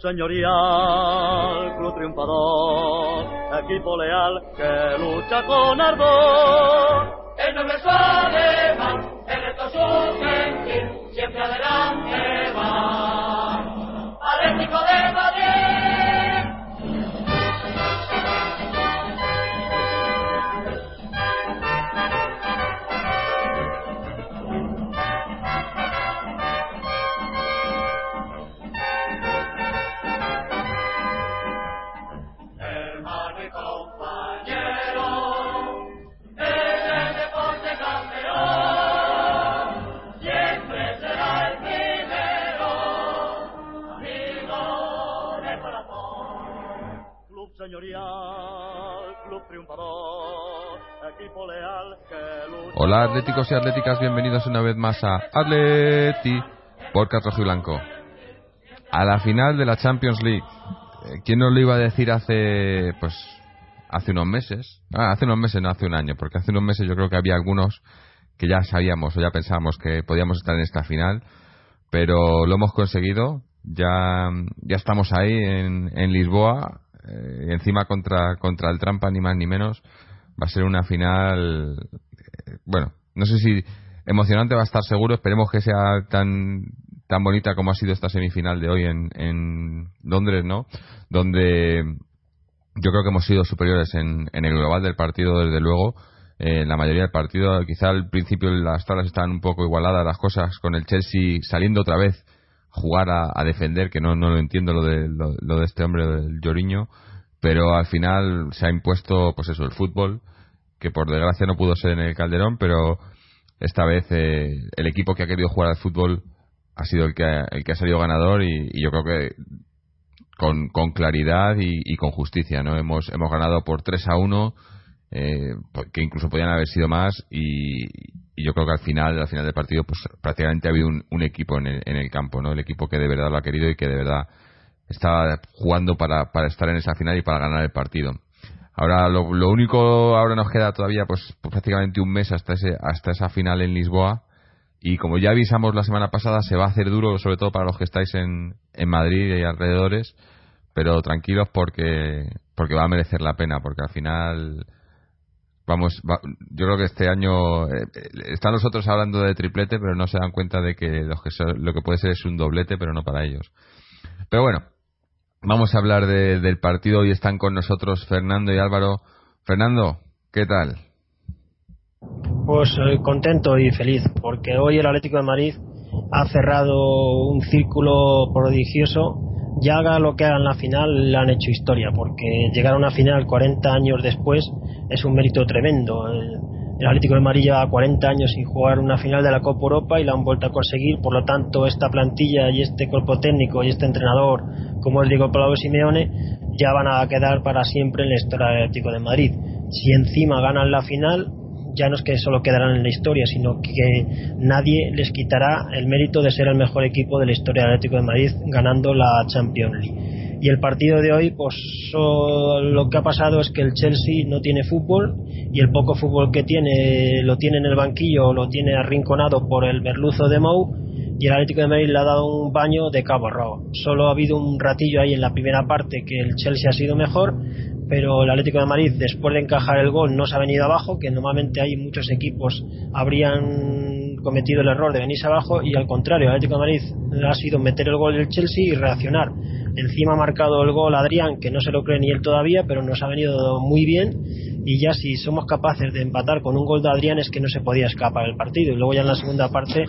Señorial, club triunfador, equipo leal que lucha con ardor. El noble alemán, el reto su sentir, siempre adelante va. Atlético de Hola atléticos y atléticas, bienvenidos una vez más a Atleti por Rojo y Blanco. A la final de la Champions League. Eh, ¿Quién nos lo iba a decir hace, pues, hace unos meses? Ah, hace unos meses, no hace un año, porque hace unos meses yo creo que había algunos que ya sabíamos o ya pensábamos que podíamos estar en esta final, pero lo hemos conseguido. Ya, ya estamos ahí en, en Lisboa, eh, encima contra, contra el Trampa, ni más ni menos. Va a ser una final, eh, bueno, no sé si emocionante va a estar seguro, esperemos que sea tan tan bonita como ha sido esta semifinal de hoy en, en Londres, ¿no? Donde yo creo que hemos sido superiores en, en el global del partido, desde luego. Eh, la mayoría del partido, quizá al principio las tablas estaban un poco igualadas las cosas, con el Chelsea saliendo otra vez jugar a, defender, que no, no lo entiendo lo de, lo, lo de este hombre, del Lloriño, pero al final se ha impuesto, pues eso, el fútbol, que por desgracia no pudo ser en el Calderón, pero esta vez eh, el equipo que ha querido jugar al fútbol ha sido el que ha, el que ha salido ganador y, yo creo que con, claridad y, y, con justicia no hemos hemos ganado por 3 a 1 eh, que incluso podían haber sido más y, y, yo creo que al final al final del partido pues prácticamente ha habido un, un equipo en el, en el, campo no el equipo que de verdad lo ha querido y que de verdad estaba jugando para, para estar en esa final y para ganar el partido. Ahora lo, lo único ahora nos queda todavía pues, pues prácticamente un mes hasta ese hasta esa final en Lisboa. Y como ya avisamos la semana pasada, se va a hacer duro, sobre todo para los que estáis en, en Madrid y alrededores, pero tranquilos porque, porque va a merecer la pena, porque al final, vamos, va, yo creo que este año, eh, están los otros hablando de triplete, pero no se dan cuenta de que, lo que, lo que puede ser es un doblete, pero no para ellos. Pero bueno, vamos a hablar de, del partido y están con nosotros Fernando y Álvaro. Fernando, ¿qué tal? Pues eh, contento y feliz, porque hoy el Atlético de Madrid ha cerrado un círculo prodigioso. Ya haga lo que haga en la final, le han hecho historia, porque llegar a una final 40 años después es un mérito tremendo. El, el Atlético de Madrid lleva 40 años sin jugar una final de la Copa Europa y la han vuelto a conseguir. Por lo tanto, esta plantilla y este cuerpo técnico y este entrenador, como es Diego Pablo Simeone, ya van a quedar para siempre en la historia del Atlético de Madrid. Si encima ganan la final, ya no es que solo quedarán en la historia, sino que nadie les quitará el mérito de ser el mejor equipo de la historia del Atlético de Madrid ganando la Champions League. Y el partido de hoy, pues lo que ha pasado es que el Chelsea no tiene fútbol y el poco fútbol que tiene lo tiene en el banquillo, lo tiene arrinconado por el merluzo de Mou, y el Atlético de Madrid le ha dado un baño de cabo a rabo. Solo ha habido un ratillo ahí en la primera parte que el Chelsea ha sido mejor, pero el Atlético de Madrid después de encajar el gol no se ha venido abajo, que normalmente hay muchos equipos habrían cometido el error de venirse abajo y al contrario, el Atlético de Madrid ha sido meter el gol del Chelsea y reaccionar. Encima ha marcado el gol Adrián, que no se lo cree ni él todavía, pero nos ha venido muy bien y ya si somos capaces de empatar con un gol de Adrián es que no se podía escapar el partido y luego ya en la segunda parte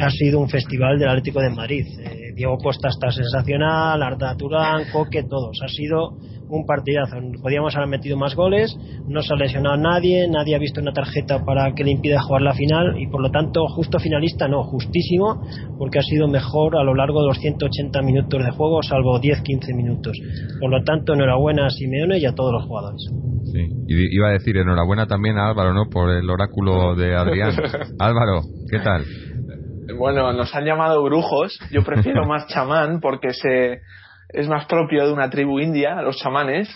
ha sido un festival del Atlético de Madrid. Eh, Diego Costa está sensacional, Arda Turán, Coque, todos. Ha sido un partidazo. Podíamos haber metido más goles, no se ha lesionado nadie, nadie ha visto una tarjeta para que le impida jugar la final y por lo tanto justo finalista no, justísimo porque ha sido mejor a lo largo de los 180 minutos de juego, salvo 10-15 minutos. Por lo tanto, enhorabuena a Simeone y a todos los jugadores. Sí, y iba a decir enhorabuena también a Álvaro, ¿no? Por el oráculo de Adrián. Álvaro, ¿qué tal? Bueno, nos han llamado brujos. Yo prefiero más chamán porque se, es más propio de una tribu india, los chamanes.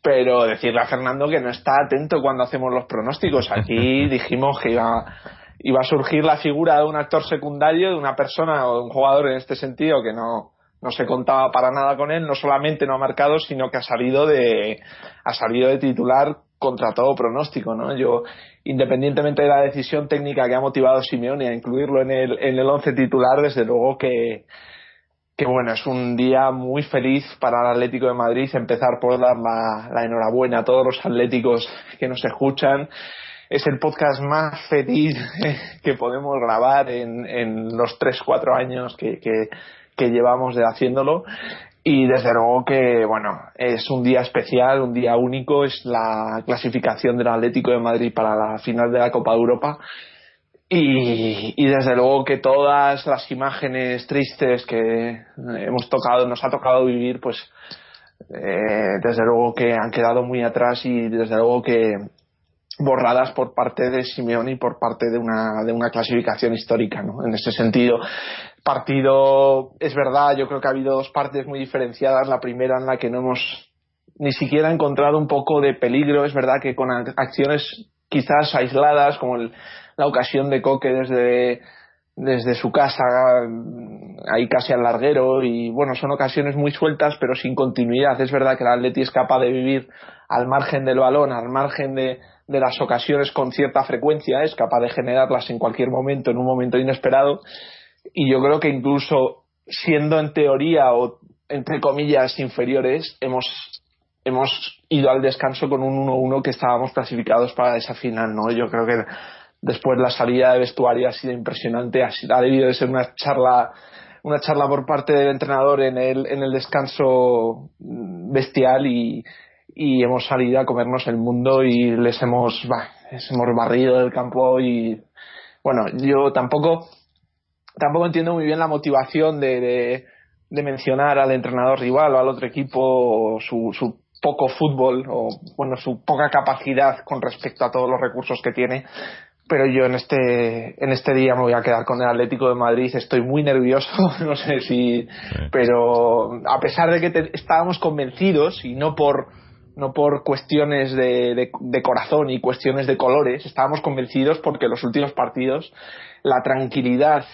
Pero decirle a Fernando que no está atento cuando hacemos los pronósticos. Aquí dijimos que iba, iba a surgir la figura de un actor secundario, de una persona o de un jugador en este sentido que no, no se contaba para nada con él, no solamente no ha marcado, sino que ha salido de, ha salido de titular contra todo pronóstico, ¿no? Yo, independientemente de la decisión técnica que ha motivado a Simeone a incluirlo en el, en el once titular, desde luego que, que bueno, es un día muy feliz para el Atlético de Madrid, empezar por dar la, enhorabuena a todos los atléticos que nos escuchan. Es el podcast más feliz que podemos grabar en, los tres, cuatro años que, que, que llevamos de haciéndolo y desde luego que bueno es un día especial un día único es la clasificación del Atlético de Madrid para la final de la Copa de Europa y, desde luego que todas las imágenes tristes que hemos tocado nos ha tocado vivir pues eh, desde luego que han quedado muy atrás y desde luego que borradas por parte de Simeone y por parte de una, de una clasificación histórica, ¿no? En ese sentido, partido, es verdad, yo creo que ha habido dos partes muy diferenciadas. La primera en la que no hemos ni siquiera encontrado un poco de peligro, es verdad que con acciones quizás aisladas, como la ocasión de Coque desde, desde su casa, ahí casi al larguero, y bueno, son ocasiones muy sueltas, pero sin continuidad. Es verdad que el Atleti es capaz de vivir al margen del balón, al margen de, de las ocasiones con cierta frecuencia, es capaz de generarlas en cualquier momento, en un momento inesperado, y yo creo que incluso siendo en teoría o entre comillas inferiores, hemos, hemos ido al descanso con un 1-1 que estábamos clasificados para esa final, ¿no? Yo creo que después la salida de vestuario ha sido impresionante, ha, ha debido de ser una charla una charla por parte del entrenador en el, en el descanso bestial y, hemos salido a comernos el mundo y les hemos, les hemos barrido del campo y bueno, yo tampoco tampoco entiendo muy bien la motivación de, de, mencionar al entrenador rival o al otro equipo su, su poco fútbol o bueno su poca capacidad con respecto a todos los recursos que tiene pero yo en este en este día me voy a quedar con el Atlético de Madrid estoy muy nervioso no sé si pero a pesar de que estábamos convencidos y no por no por cuestiones de, de, corazón y cuestiones de colores, estábamos convencidos porque los últimos partidos, la tranquilidad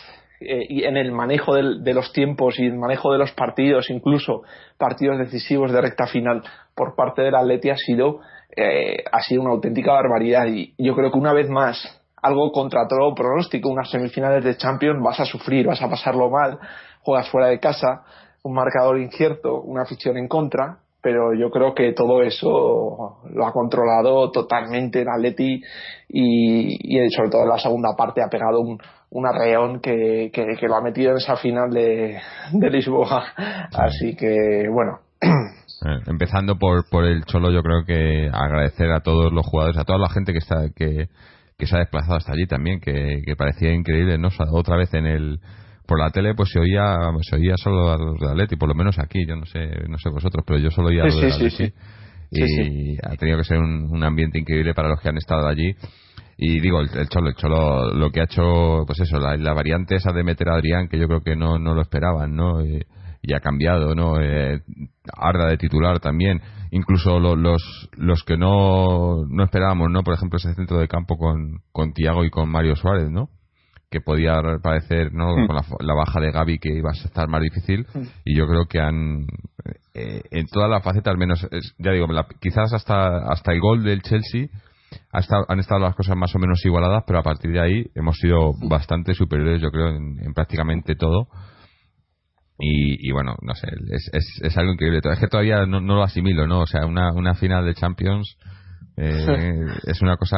eh, y en el manejo de los tiempos y el manejo de los partidos, incluso partidos decisivos de recta final por parte del Atleti ha sido, eh, ha sido una auténtica barbaridad. Y yo creo que una vez más algo contra todo pronóstico, unas semifinales de Champions vas a sufrir, vas a pasarlo mal, juegas fuera de casa, un marcador incierto, una afición en contra, pero yo creo que todo eso lo ha controlado totalmente el Atleti y, y sobre todo en la segunda parte ha pegado un, un arreón que, que, lo ha metido en esa final de, de Lisboa. Así que, bueno. Eh, empezando por, por el Cholo, yo creo que agradecer a todos los jugadores, a toda la gente que está que, que se ha desplazado hasta allí también, que, que parecía increíble, ¿no? Otra vez en el por la tele pues se oía se oía solo a los de Atleti por lo menos aquí yo no sé no sé vosotros pero yo solo oía a los de Atleti. y ha tenido que ser un, ambiente increíble para los que han estado allí. Y digo el, cholo el cholo lo que ha hecho pues eso la, variante esa de meter a Adrián que yo creo que no no lo esperaban no y ha cambiado no eh, Arda de titular también. Incluso los los que no no esperábamos no por ejemplo ese centro de campo con con Tiago y con Mario Suárez no que podía parecer no Mm. con la, la baja de Gaby que iba a estar más difícil. Y yo creo que han eh, en todas las facetas al menos es- ya digo la- quizás hasta hasta el gol del Chelsea ha estado- han estado las cosas más o menos igualadas pero a partir de ahí hemos sido bastante superiores yo creo en, en prácticamente todo y, y bueno, no sé, es, es, es algo increíble. Es que todavía no, no lo asimilo, ¿no? O sea, una, una final de Champions eh, es una cosa,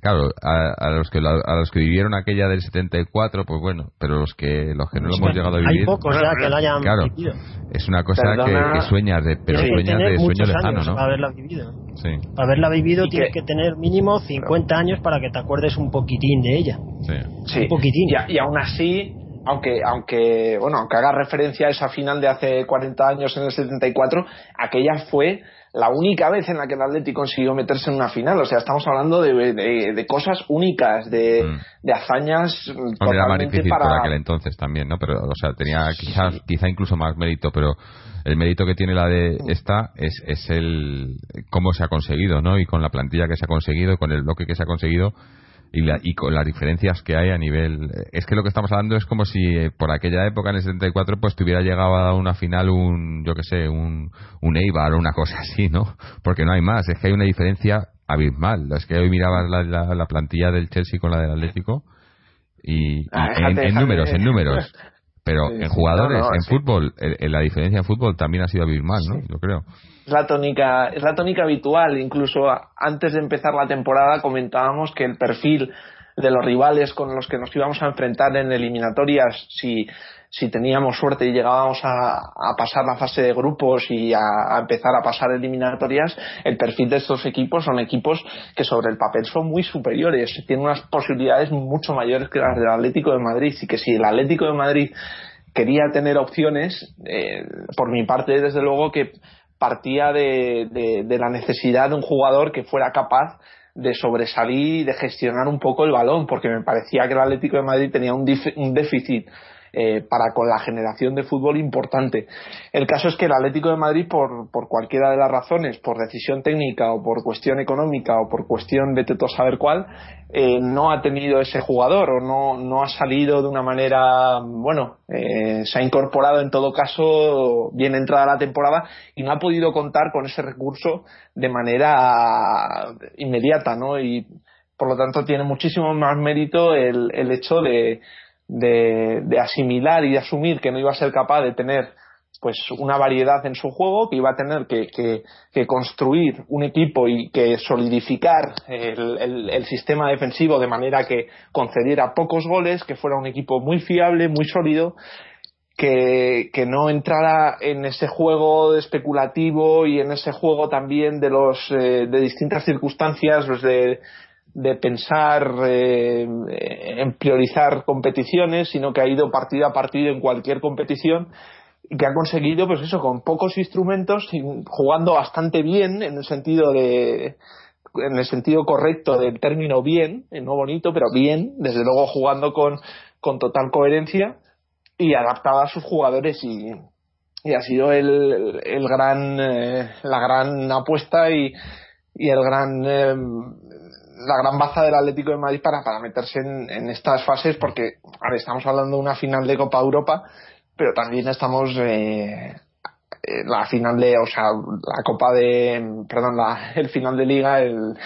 claro, a, a los que a los que vivieron aquella del 74, pues bueno, pero los que los que no lo hemos llegado a Hay vivir, pocos ya que la hayan claro, vivido. es una cosa que, Perdona. que sueñas de, pero sueñas de sueño lejano, ¿no? para haberla vivido. Sí, Para haberla vivido Y tienes que- que tener mínimo 50 años para que te acuerdes un poquitín de ella. sí. Sí. Un poquitín. Y, y aún así, aunque, aunque, bueno, aunque haga referencia a esa final de hace 40 años en el 74, aquella fue la única vez en la que el Atleti consiguió meterse en una final. O sea, estamos hablando de, de- de cosas únicas, de, Mm. de hazañas Hombre, era más totalmente difícil para... por aquel entonces también, ¿no? Pero, o sea, tenía quizás, quizá incluso más mérito, pero el mérito que tiene la de esta es, es el cómo se ha conseguido, ¿no? Y con la plantilla que se ha conseguido, con el bloque que se ha conseguido y, la- y con las diferencias que hay a nivel... Es que lo que estamos hablando es como si eh, por aquella época, en el 74, pues tuviera llegado a una final un, yo que sé, un, un Eibar o una cosa así, ¿no? Porque no hay más, es que hay una diferencia abismal. Es que hoy mirabas la, la, la plantilla del Chelsea con la del Atlético y, Ah, en, déjate, en déjate. números, en números. Pero Sí, en sí. jugadores, No, no, en sí. fútbol, eh, la diferencia en fútbol también ha sido abismal, ¿no? Yo creo. Es la tónica, es la tónica habitual. Incluso antes de empezar la temporada comentábamos que el perfil de los rivales con los que nos íbamos a enfrentar en eliminatorias, si, si teníamos suerte y llegábamos a, pasar la fase de grupos y a, empezar a pasar eliminatorias, el perfil de estos equipos son equipos que sobre el papel son muy superiores, tienen unas posibilidades mucho mayores que las del Atlético de Madrid. Y que si el Atlético de Madrid quería tener opciones, eh, por mi parte, desde luego que partía de, la necesidad de un jugador que fuera capaz de sobresalir y de gestionar un poco el balón, porque me parecía que el Atlético de Madrid tenía un déficit eh, para con la generación de fútbol importante. El caso es que el Atlético de Madrid, por, por cualquiera de las razones, por decisión técnica o por cuestión económica o por cuestión de todo saber cuál, eh, no ha tenido ese jugador o no, no ha salido de una manera, bueno, eh, se ha incorporado en todo caso bien entrada la temporada y no ha podido contar con ese recurso de manera inmediata, ¿no? Y por lo tanto tiene muchísimo más mérito el, el hecho de, de, asimilar y de asumir que no iba a ser capaz de tener pues una variedad en su juego, que iba a tener que, que- que construir un equipo y que solidificar el, el- sistema defensivo de manera que concediera pocos goles, que fuera un equipo muy fiable, muy sólido, que, no entrara en ese juego especulativo y en ese juego también de los eh, de distintas circunstancias pues de, de pensar eh, en priorizar competiciones, sino que ha ido partido a partido en cualquier competición y que ha conseguido, pues eso, con pocos instrumentos, jugando bastante bien en el sentido de en el sentido correcto del término bien, eh, no bonito, pero bien, desde luego jugando con, con total coherencia y adaptado a sus jugadores y, y ha sido el, el gran eh, la gran apuesta y, y el gran eh, la gran baza del Atlético de Madrid para, para meterse en, estas fases porque estamos hablando de una final de Copa Europa pero también estamos eh, la final de o sea la Copa de perdón la, el final de Liga el,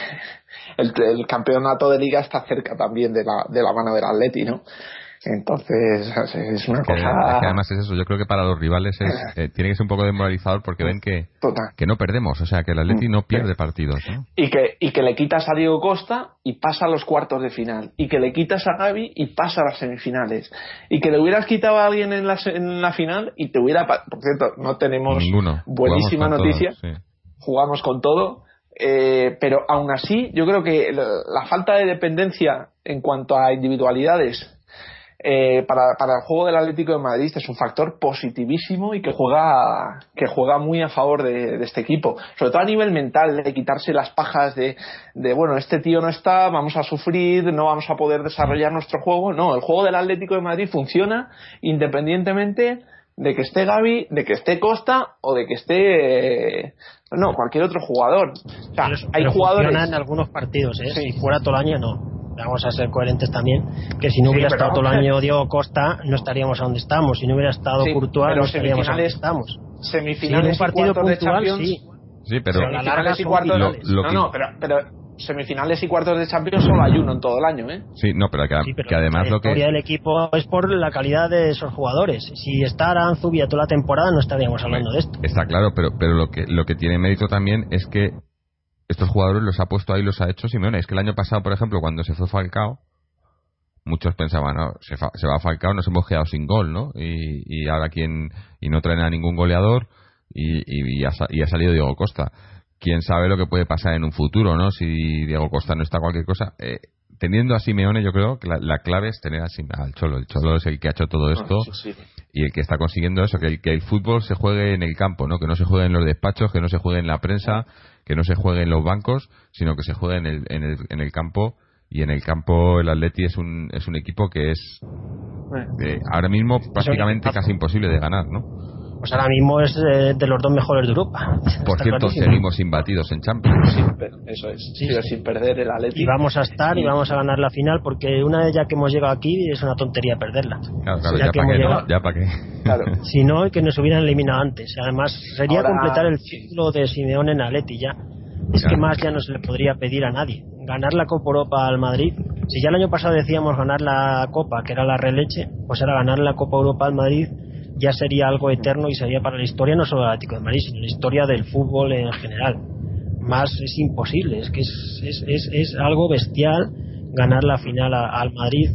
el, el campeonato de Liga está cerca también de la, de la mano del Atleti ¿no? Entonces es una cosa que además es eso, yo creo que para los rivales es, eh, tiene que ser un poco desmoralizador porque ven que, total que no perdemos, o sea, que el Atleti no pierde partidos, ¿no? y que, y que le quitas a Diego Costa y pasa a los cuartos de final, y que le quitas a Gaby y pasa a las semifinales, y que le hubieras quitado a alguien en la, en la final y te hubiera... Por cierto, no tenemos Ninguno. buenísima noticia, sí. jugamos con todo, eh, pero aún así yo creo que la, la falta de dependencia en cuanto a individualidades eh, para, para el juego del Atlético de Madrid es un factor positivísimo y que juega que juega muy a favor de, de este equipo sobre todo a nivel mental de quitarse las pajas de, de bueno este tío no está vamos a sufrir no vamos a poder desarrollar nuestro juego no el juego del Atlético de Madrid funciona independientemente de que esté Gaby, de que esté Costa o de que esté eh, no cualquier otro jugador. O sea, Pero, hay pero jugadores en algunos partidos, ¿eh? Sí. Si fuera todo el año, no. Vamos a ser coherentes también, que si no hubiera estado todo el año Diego Costa, no estaríamos a donde estamos. Si no hubiera estado sí, Courtois, no estaríamos a donde estamos. Semifinales sí, un partido y cuartos puntual, de Champions. Sí. Sí, pero semifinales y cuartos lo, lo no, no, pero, pero semifinales y cuartos de Champions solo hay uno en todo el año, ¿eh? Sí, no, pero que, sí, pero que además la lo que historia del equipo es por la calidad de esos jugadores. Si está Aranzubia toda la temporada no estaríamos hablando de esto. Está claro, pero pero lo que lo que tiene mérito también es que estos jugadores los ha puesto ahí, los ha hecho Simeone. Es que el año pasado, por ejemplo, cuando se fue Falcao, muchos pensaban, no, se, fa, se va Falcao, nos hemos quedado sin gol, ¿no? Y, y ahora quién y no traen a ningún goleador y, y, y, ha, y ha salido Diego Costa quién sabe lo que puede pasar en un futuro, ¿no? Si Diego Costa no está cualquier cosa. Eh, teniendo a Simeone, yo creo que la, la, clave es tener al Cholo. El Cholo es el que ha hecho todo esto ah, sí. y el que está consiguiendo eso, que el, que el fútbol se juegue en el campo, ¿no? Que no se juegue en los despachos, que no se juegue en la prensa, que no se juegue en los bancos, sino que se juegue en el, en el, en el campo. Y en el campo el Atleti es un, es un equipo que es eh, ahora mismo prácticamente casi imposible de ganar, ¿no? Pues ahora mismo es de, de los dos mejores de Europa. Por Está cierto, clarísimo. seguimos imbatidos en Champions. Sí, pero eso es. Sí, pero sí. sin perder el Atleti. Y vamos a estar y vamos a ganar la final porque una vez ya que hemos llegado aquí es una tontería perderla. Claro, claro, Ya ya, que para hemos qué, ¿no? llegado. Ya para qué. Claro. Si no, que nos hubieran eliminado antes. Además, sería Ahora- completar el ciclo de Simeone en Atleti ya. Es que más ya no se le podría pedir a nadie. Ganar la Copa Europa al Madrid. Si ya el año pasado decíamos ganar la Copa, que era la releche, pues ahora ganar la Copa Europa al Madrid ya sería algo eterno y sería para la historia no solo del Atlético de Madrid, sino la historia del fútbol en general. Más es imposible, es que es, es, es, es algo bestial ganar la final a- al Madrid,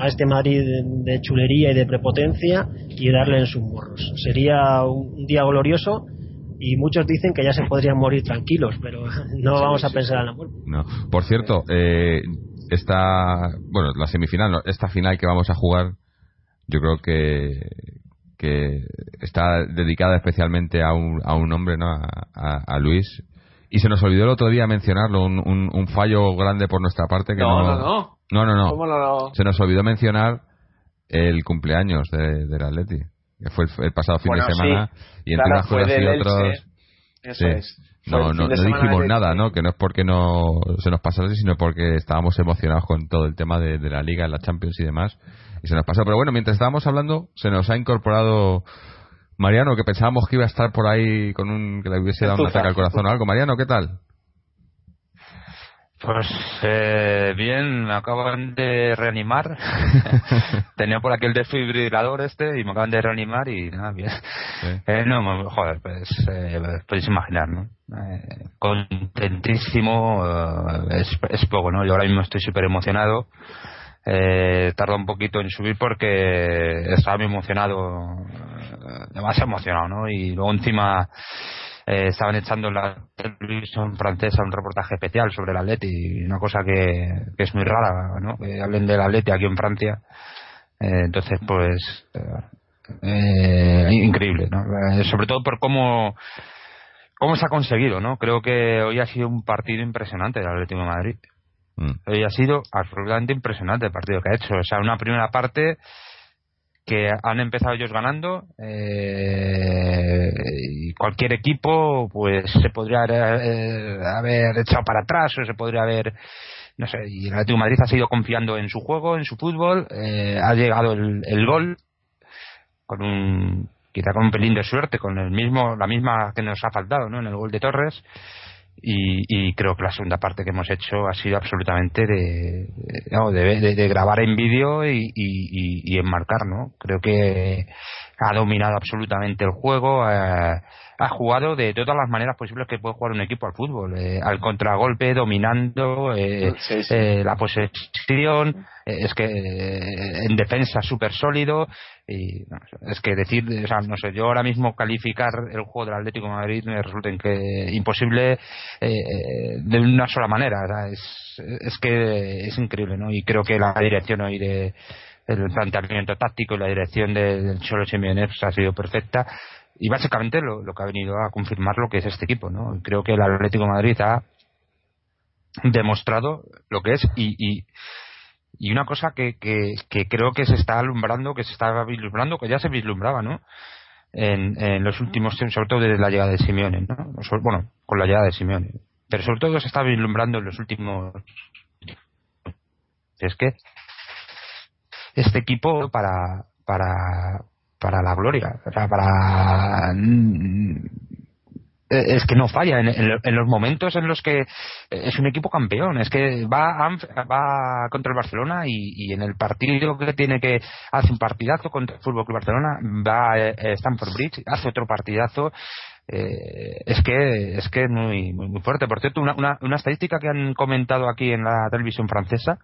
a este Madrid de, de chulería y de prepotencia y darle en sus morros. Sería un, un día glorioso y muchos dicen que ya se podrían morir tranquilos, pero no Sí, vamos a pensar en la muerte. No. Por cierto, eh, esta, bueno, la semifinal, no, esta final que vamos a jugar, yo creo que, que está dedicada especialmente a un, a un hombre, ¿no? A, a- a Luis. Y se nos olvidó el otro día mencionarlo, un, un, un fallo grande por nuestra parte que No, no. no, no. No, no. ¿Cómo no Se nos olvidó mencionar el cumpleaños de, del Atleti, que fue el, el pasado fin Bueno, de semana. sí. Y entre unas cosas y. Elche. Eso Sí. es. No, no, no dijimos nada. ¿no? Que no es porque no se nos pasase, sino porque estábamos emocionados con todo el tema de, de la Liga, la Champions y demás. Y se nos pasó. Pero bueno, mientras estábamos hablando, se nos ha incorporado Mariano, que pensábamos que iba a estar por ahí con un. que le hubiese dado un ataque al corazón o algo. Mariano, ¿qué tal? Pues eh, bien, me acaban de reanimar. Tenía por aquí el desfibrilador este y me acaban de reanimar y nada, bien. Sí. Eh, no, joder, pues eh, podéis imaginar, ¿no? Eh, contentísimo, eh, es, es poco, ¿no? Yo ahora mismo estoy súper emocionado. Eh, tarda un poquito en subir porque estaba muy emocionado, eh, demasiado emocionado, ¿no? Y luego encima eh, estaban echando en la televisión francesa un reportaje especial sobre el Atleti, una cosa que, es muy rara, ¿no? Que hablen del Atleti aquí en Francia. Eh, entonces, pues, increíble, ¿no? Sobre todo por cómo, cómo se ha conseguido, ¿no? Creo que hoy ha sido un partido impresionante del Atlético de Madrid. Mm. Hoy ha sido absolutamente impresionante el partido que ha hecho. O sea, una primera parte que han empezado ellos ganando eh, y cualquier equipo pues se podría eh, haber echado para atrás o se podría haber no sé y el Atlético Madrid ha seguido confiando en su juego en su fútbol eh, ha llegado el, el gol con un quizá con un pelín de suerte con el mismo la misma que nos ha faltado ¿no? en el gol de Torres y, y creo que la segunda parte que hemos hecho ha sido absolutamente de, no, de- de- de grabar en vídeo y, y, enmarcar, ¿no? Creo que ha dominado absolutamente el juego, eh, ha jugado de todas las maneras posibles que puede jugar un equipo al fútbol, eh, al contragolpe, dominando, eh, Sí, sí. eh, la posesión, eh, es que en defensa súper sólido y no, es que decir, o sea, no sé, yo ahora mismo calificar el juego del Atlético Madrid me resulta imposible eh, de una sola manera, o sea, es, es que es increíble, ¿no? Y creo que la dirección hoy de el planteamiento táctico y la dirección de- del Cholo Simeone pues, ha sido perfecta y básicamente lo, lo que ha venido a confirmar lo que es este equipo, ¿no? Creo que el Atlético Madrid ha demostrado lo que es y, y una cosa que, que, creo que se está alumbrando, que se está vislumbrando, que ya se vislumbraba, ¿no? En, en los últimos tiempos, sobre todo desde la llegada de Simeone, ¿no? Bueno, con la llegada de Simeone. Pero sobre todo se está vislumbrando en los últimos Es que este equipo para para para la gloria, para eh, es que no falla en, los momentos en los que es un equipo campeón. Es que va contra el Barcelona y, en el partido que tiene que hace un partidazo contra el Fútbol Club Barcelona va a eh, Stamford Bridge hace otro partidazo. Eh, es que es que muy, muy, fuerte. Por cierto una, una, una estadística que han comentado aquí en la televisión francesa.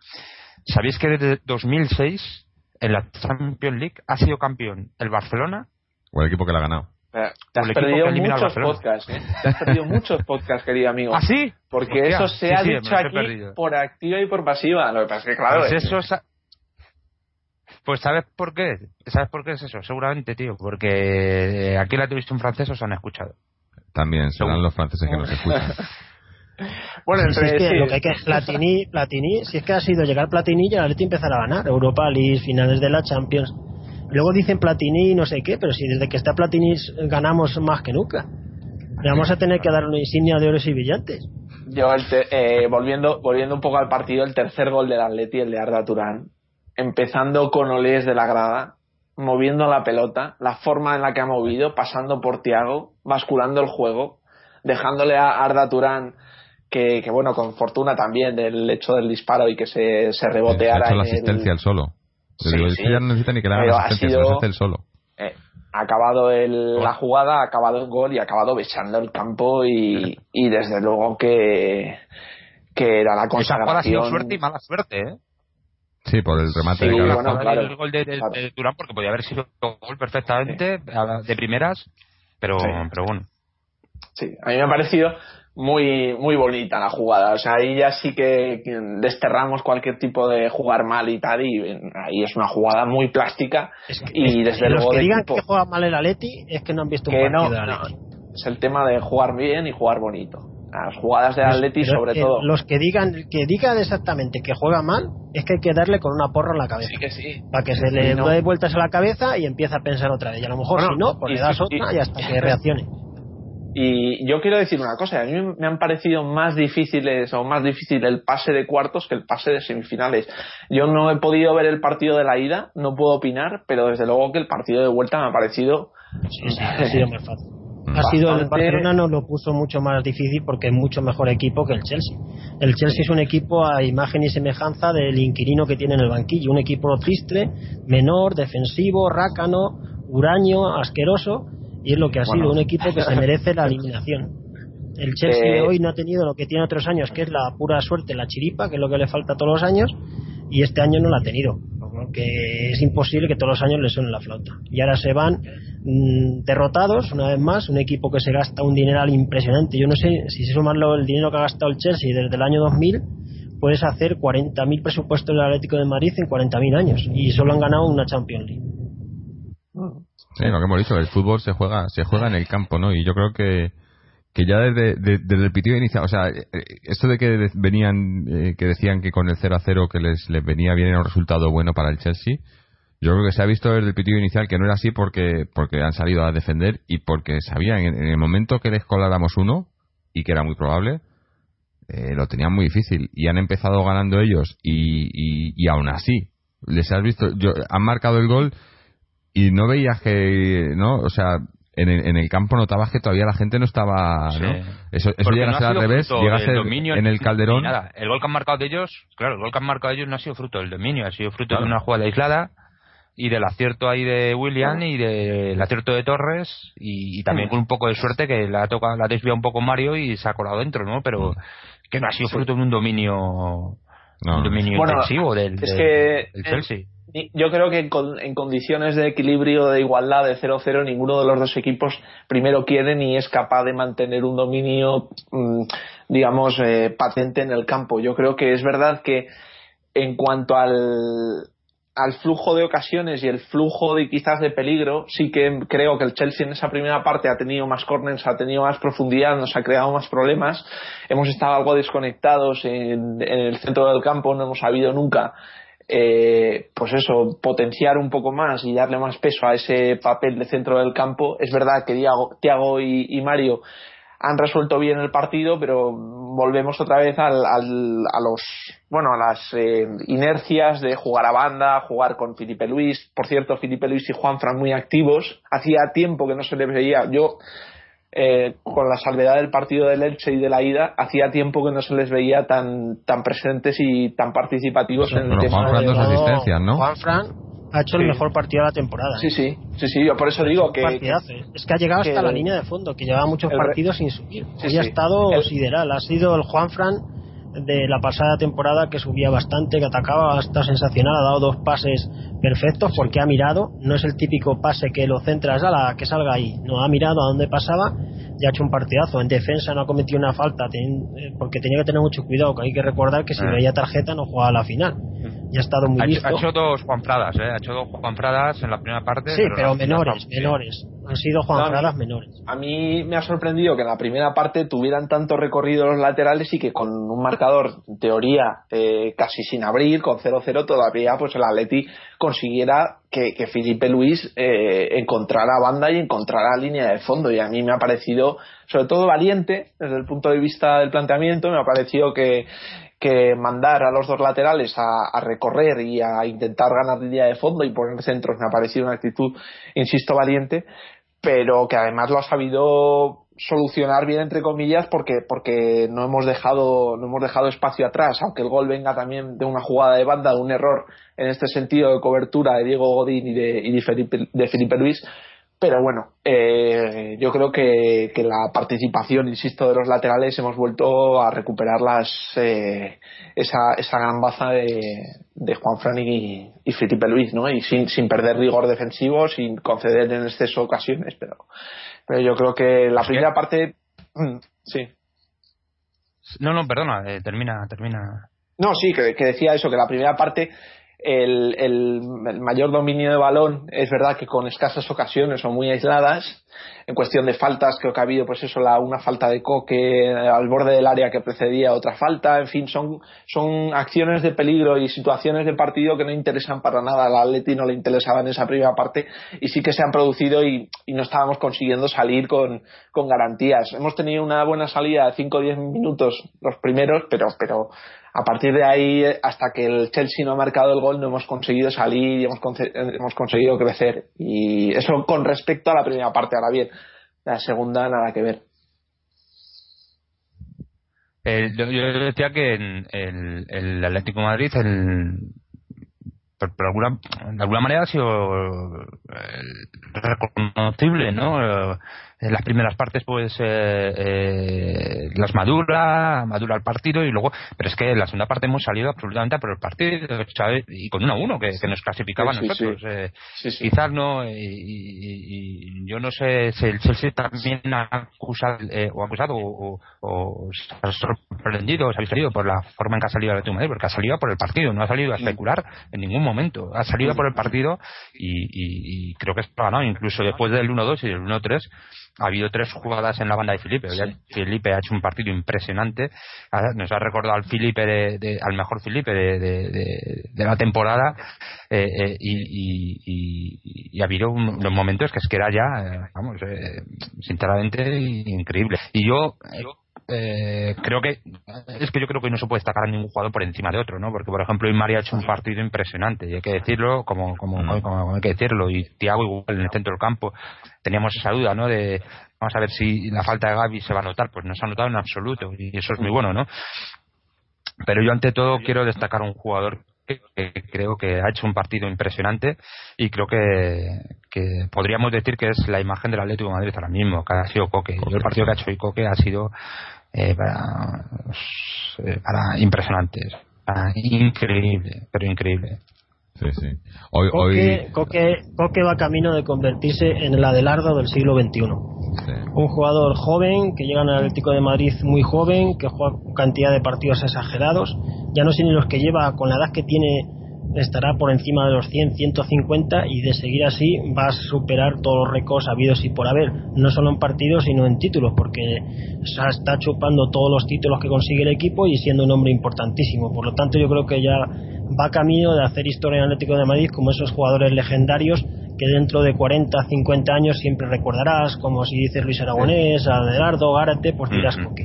Sabéis que desde 2006 en la Champions League ha sido campeón el Barcelona o el equipo que la ha ganado te has perdido muchos podcasts, ¿eh? Te has perdido muchos podcasts, querido amigo. ¿Ah, sí? Porque eso se ha dicho aquí por activa y por pasiva. Lo que pasa es que, claro. Pues, eso pues ¿sabes por qué? ¿Sabes por qué es eso? Seguramente, tío. Porque eh, aquí la televisión francesa os han escuchado. También, serán los franceses que nos escuchan. bueno, si es que lo que hay que Platini, Platini, si es que ha sido llegar Platini y el Atleti empezar a ganar Europa League, finales de la Champions. Luego dicen Platini no sé qué, pero si desde que está Platini ganamos más que nunca. Le vamos a tener que dar una insignia de oro y brillantes. Yo, eh, volviendo, volviendo un poco al partido, el tercer gol del Atleti, el de Arda Turán, empezando con Olés de la grada, moviendo la pelota, la forma en la que ha movido, pasando por Tiago, basculando el juego, dejándole a Arda Turán que, bueno, con fortuna también del hecho del disparo y que se, se reboteara. Ha hecho la asistencia al solo ya no necesita ni que le haga asistencia, se hace el solo. Eh, ha acabado el, la jugada, ha acabado el gol y ha acabado besando el campo y, y desde luego que, que era la consagración. Esa ha sido suerte y mala suerte, ¿eh? Sí, por el remate de bueno, claro, el gol de, de, Durán porque podía haber sido gol perfectamente de primeras, pero, pero bueno. Sí, a mí me ha parecido muy, muy bonita la jugada. O sea, ahí ya sí que desterramos cualquier tipo de jugar mal y tal, y ahí es una jugada muy plástica. y desde luego. Los que digan que juega mal el Atleti es que no han visto un partido de Atleti. es el tema de jugar bien y jugar bonito. Las jugadas de Atleti, sobre todo. Los que digan que digan exactamente que juega mal, es que hay que darle con una porra en la cabeza. Sí que sí. Para que se le dé vueltas a la cabeza y empiece a pensar otra vez. Y a lo mejor, si no, pues le das otra y hasta que reaccione. Y yo quiero decir una cosa, a mí me han parecido más difíciles o más difícil el pase de cuartos que el pase de semifinales. Yo no he podido ver el partido de la ida, no puedo opinar, pero desde luego que el partido de vuelta me ha parecido... ha sido más fácil. Ha sido el Barcelona nos lo puso mucho más difícil porque es mucho mejor equipo que el Chelsea. El Chelsea es un equipo a imagen y semejanza del inquilino que tiene en el banquillo, un equipo triste, menor, defensivo, rácano, huraño, asqueroso y es lo que ha sido un equipo que se merece la eliminación. El Chelsea eh, hoy no ha tenido lo que tiene otros años, que es la pura suerte, la chiripa, que es lo que le falta todos los años, y este año no la ha tenido, porque es imposible que todos los años le suene la flauta. Y ahora se van mm, derrotados, una vez más, un equipo que se gasta un dineral impresionante. Yo no sé si se suman el dinero que ha gastado el Chelsea desde el año 2000, puedes hacer 40.000 presupuestos del Atlético de Madrid en 40.000 años, y solo han ganado una Champions League. Sí, lo que hemos dicho, el fútbol se juega, se juega en el campo, ¿no? Y yo creo que, que ya desde, desde el pitido inicial, o sea, eh, esto de que venían, eh, que decían que con el 0 a 0 que les, les venía bien un resultado bueno para el Chelsea, yo creo que se ha visto desde el pitido inicial que no era así porque, porque han salido a defender y porque sabían en, el momento que les coláramos uno, y que era muy probable, eh, lo tenían muy difícil y han empezado ganando ellos y, y, y aún así les has visto yo, han marcado el gol y no veías que, ¿no? O sea, en el, en el campo notabas que todavía la gente no estaba, ¿no? Eso, eso llega a ser al revés, llega a ser en el Calderón. Nada. El gol que han marcado de ellos, claro, el gol que han marcado de ellos no ha sido fruto del dominio, ha sido fruto de una jugada aislada y del acierto ahí de William y del acierto de Torres y, también con un poco de suerte que la ha tocado, la ha desviado un poco Mario y se ha colado dentro, ¿no? Pero que no ha sido fruto de un dominio, un dominio intensivo del, del Chelsea yo creo que en, condiciones de equilibrio, de igualdad, de 0-0, ninguno de los dos equipos primero quiere ni es capaz de mantener un dominio, mm, digamos, eh, patente en el campo. Yo creo que es verdad que en cuanto al, al flujo de ocasiones y el flujo de quizás de peligro, sí que creo que el Chelsea en esa primera parte ha tenido más corners, ha tenido más profundidad, nos ha creado más problemas. Hemos estado algo desconectados en el centro del campo, no hemos sabido nunca eh, pues eso, potenciar un poco más y darle más peso a ese papel de centro del campo. Es verdad que Tiago y, Mario han resuelto bien el partido, pero volvemos otra vez al, al, a los bueno a las eh, inercias de jugar a banda, jugar con Felipe Luis. Por cierto, Felipe Luis y Juan Fran muy activos. Hacía tiempo que no se les veía. Yo eh, con la salvedad del partido del Elche y de la ida, hacía tiempo que no se les veía tan tan presentes y tan participativos en el tema. Juan Fran asistencias, ¿no? Juan Fran ha hecho el mejor partido de la temporada. Sí, sí, sí, sí, yo por eso digo que... ¿eh? es que ha llegado hasta la línea de fondo, que llevaba muchos partidos sin subir. Sí, ha estado sideral, ha sido el Juan Fran de la pasada temporada que subía bastante, que atacaba, está sensacional, ha dado dos pases perfectos porque ha mirado, no es el típico pase que lo centras a la que salga ahí, no ha mirado a dónde pasaba y ha hecho un partidazo. En defensa no ha cometido una falta eh, porque tenía que tener mucho cuidado, que hay que recordar que si ah. veía tarjeta no jugaba a la final. Mm. Ya ha estado muy ha, Ha hecho dos Juan Pradas, ¿eh? ha hecho dos Juan Pradas en la primera parte. Sí, pero, menores, menores. Han sido Juan Pradas menores. A mí me ha sorprendido que en la primera parte tuvieran tanto recorrido los laterales y que con un marcador, en teoría, eh, casi sin abrir, con 0-0 todavía, pues el Atleti consiguiera que, que Felipe Luis eh, encontrara banda y encontrara línea de fondo. Y a mí me ha parecido, sobre todo, valiente desde el punto de vista del planteamiento. Me ha parecido que, que mandar a los dos laterales a, recorrer y a intentar ganar línea de fondo y poner centros me ha parecido una actitud, insisto, valiente, pero que además lo ha sabido solucionar bien entre comillas porque porque no hemos dejado no hemos dejado espacio atrás. Aunque el gol venga también de una jugada de banda de un error en este sentido de cobertura de Diego Godín y de, y de, Felipe, de Felipe Luis pero bueno, eh, yo creo que, que, la participación, insisto, de los laterales hemos vuelto a recuperar las, eh, esa, esa gran baza de, de Juan Fran y, y, Felipe Luis, ¿no? Y sin, sin perder rigor defensivo, sin conceder en exceso ocasiones, pero, pero yo creo que la primera parte, mm, sí. No, no, perdona, eh, termina, termina. No, sí, que, que decía eso, que la primera parte el, el, mayor dominio de balón es verdad que con escasas ocasiones o muy aisladas en cuestión de faltas creo que ha habido pues eso la una falta de coque al borde del área que precedía otra falta en fin son son acciones de peligro y situaciones de partido que no interesan para nada. Al Atleti no le interesaba en esa primera parte y sí que se han producido y, no estábamos consiguiendo salir con, con garantías. Hemos tenido una buena salida de 5 o 10 minutos los primeros pero pero a partir de ahí, hasta que el Chelsea no ha marcado el gol, no hemos conseguido salir y hemos, hemos conseguido crecer. Y eso con respecto a la primera parte. Ahora bien, la segunda nada que ver. yo, decía que en el, el Atlético de Madrid, el, por, alguna, de alguna manera ha sido reconocible, ¿no? en las primeras partes pues eh, eh, las madura madura el partido y luego pero es que en la segunda parte hemos salido absolutamente por el partido y con 1 a 1 que, que, nos clasificaba a nosotros eh, quizás no y, yo no sé si el Chelsea también ha acusado o acusado o, o, se ha sorprendido se ha salido por la forma en que ha salido el Madrid porque ha salido por el partido no ha salido a especular en ningún momento ha salido por el partido y, y creo que es ganado incluso después del 1-2 y del 1-3 ha habido tres jugadas en la banda de Felipe. Felipe ha hecho un partido impresionante. Nos ha recordado al Felipe de, al mejor Felipe de, la temporada eh, eh, y, ha habido unos momentos que es que era ya, eh, vamos, sinceramente increíble. Y yo eh, creo que es que yo creo que no se puede destacar a ningún jugador por encima de otro, ¿no? Porque por ejemplo, Imari ha hecho un partido impresionante y hay que decirlo como como, mm. como, hay que decirlo y Thiago igual en el centro del campo teníamos esa duda, ¿no? De vamos a ver si la falta de Gaby se va a notar, pues no se ha notado en absoluto y eso es muy bueno, ¿no? Pero yo ante todo quiero destacar a un jugador que, creo que ha hecho un partido impresionante y creo que, que podríamos decir que es la imagen del Atlético de Madrid ahora mismo, que ha sido Coque. el partido que ha hecho hoy Coque ha sido eh, para, eh, para impresionantes, increíble, pero increíble. Coque, Coque, va camino de convertirse en el Adelardo del siglo XXI. Un jugador joven que llega al Atlético de Madrid muy joven, que juega cantidad de partidos exagerados. Ya no sé ni los que lleva con la edad que tiene estará por encima de los 100, 150 y de seguir así va a superar todos los récords habidos y por haber, no solo en partidos sino en títulos, porque está chupando todos los títulos que consigue el equipo y siendo un hombre importantísimo. Por lo tanto, yo creo que ya va camino de hacer historia en Atlético de Madrid como esos jugadores legendarios que dentro de 40, 50 años siempre recordarás, como si dices Luis Aragonés, Adelardo, Gárate, pues dirás Ujú. Coque.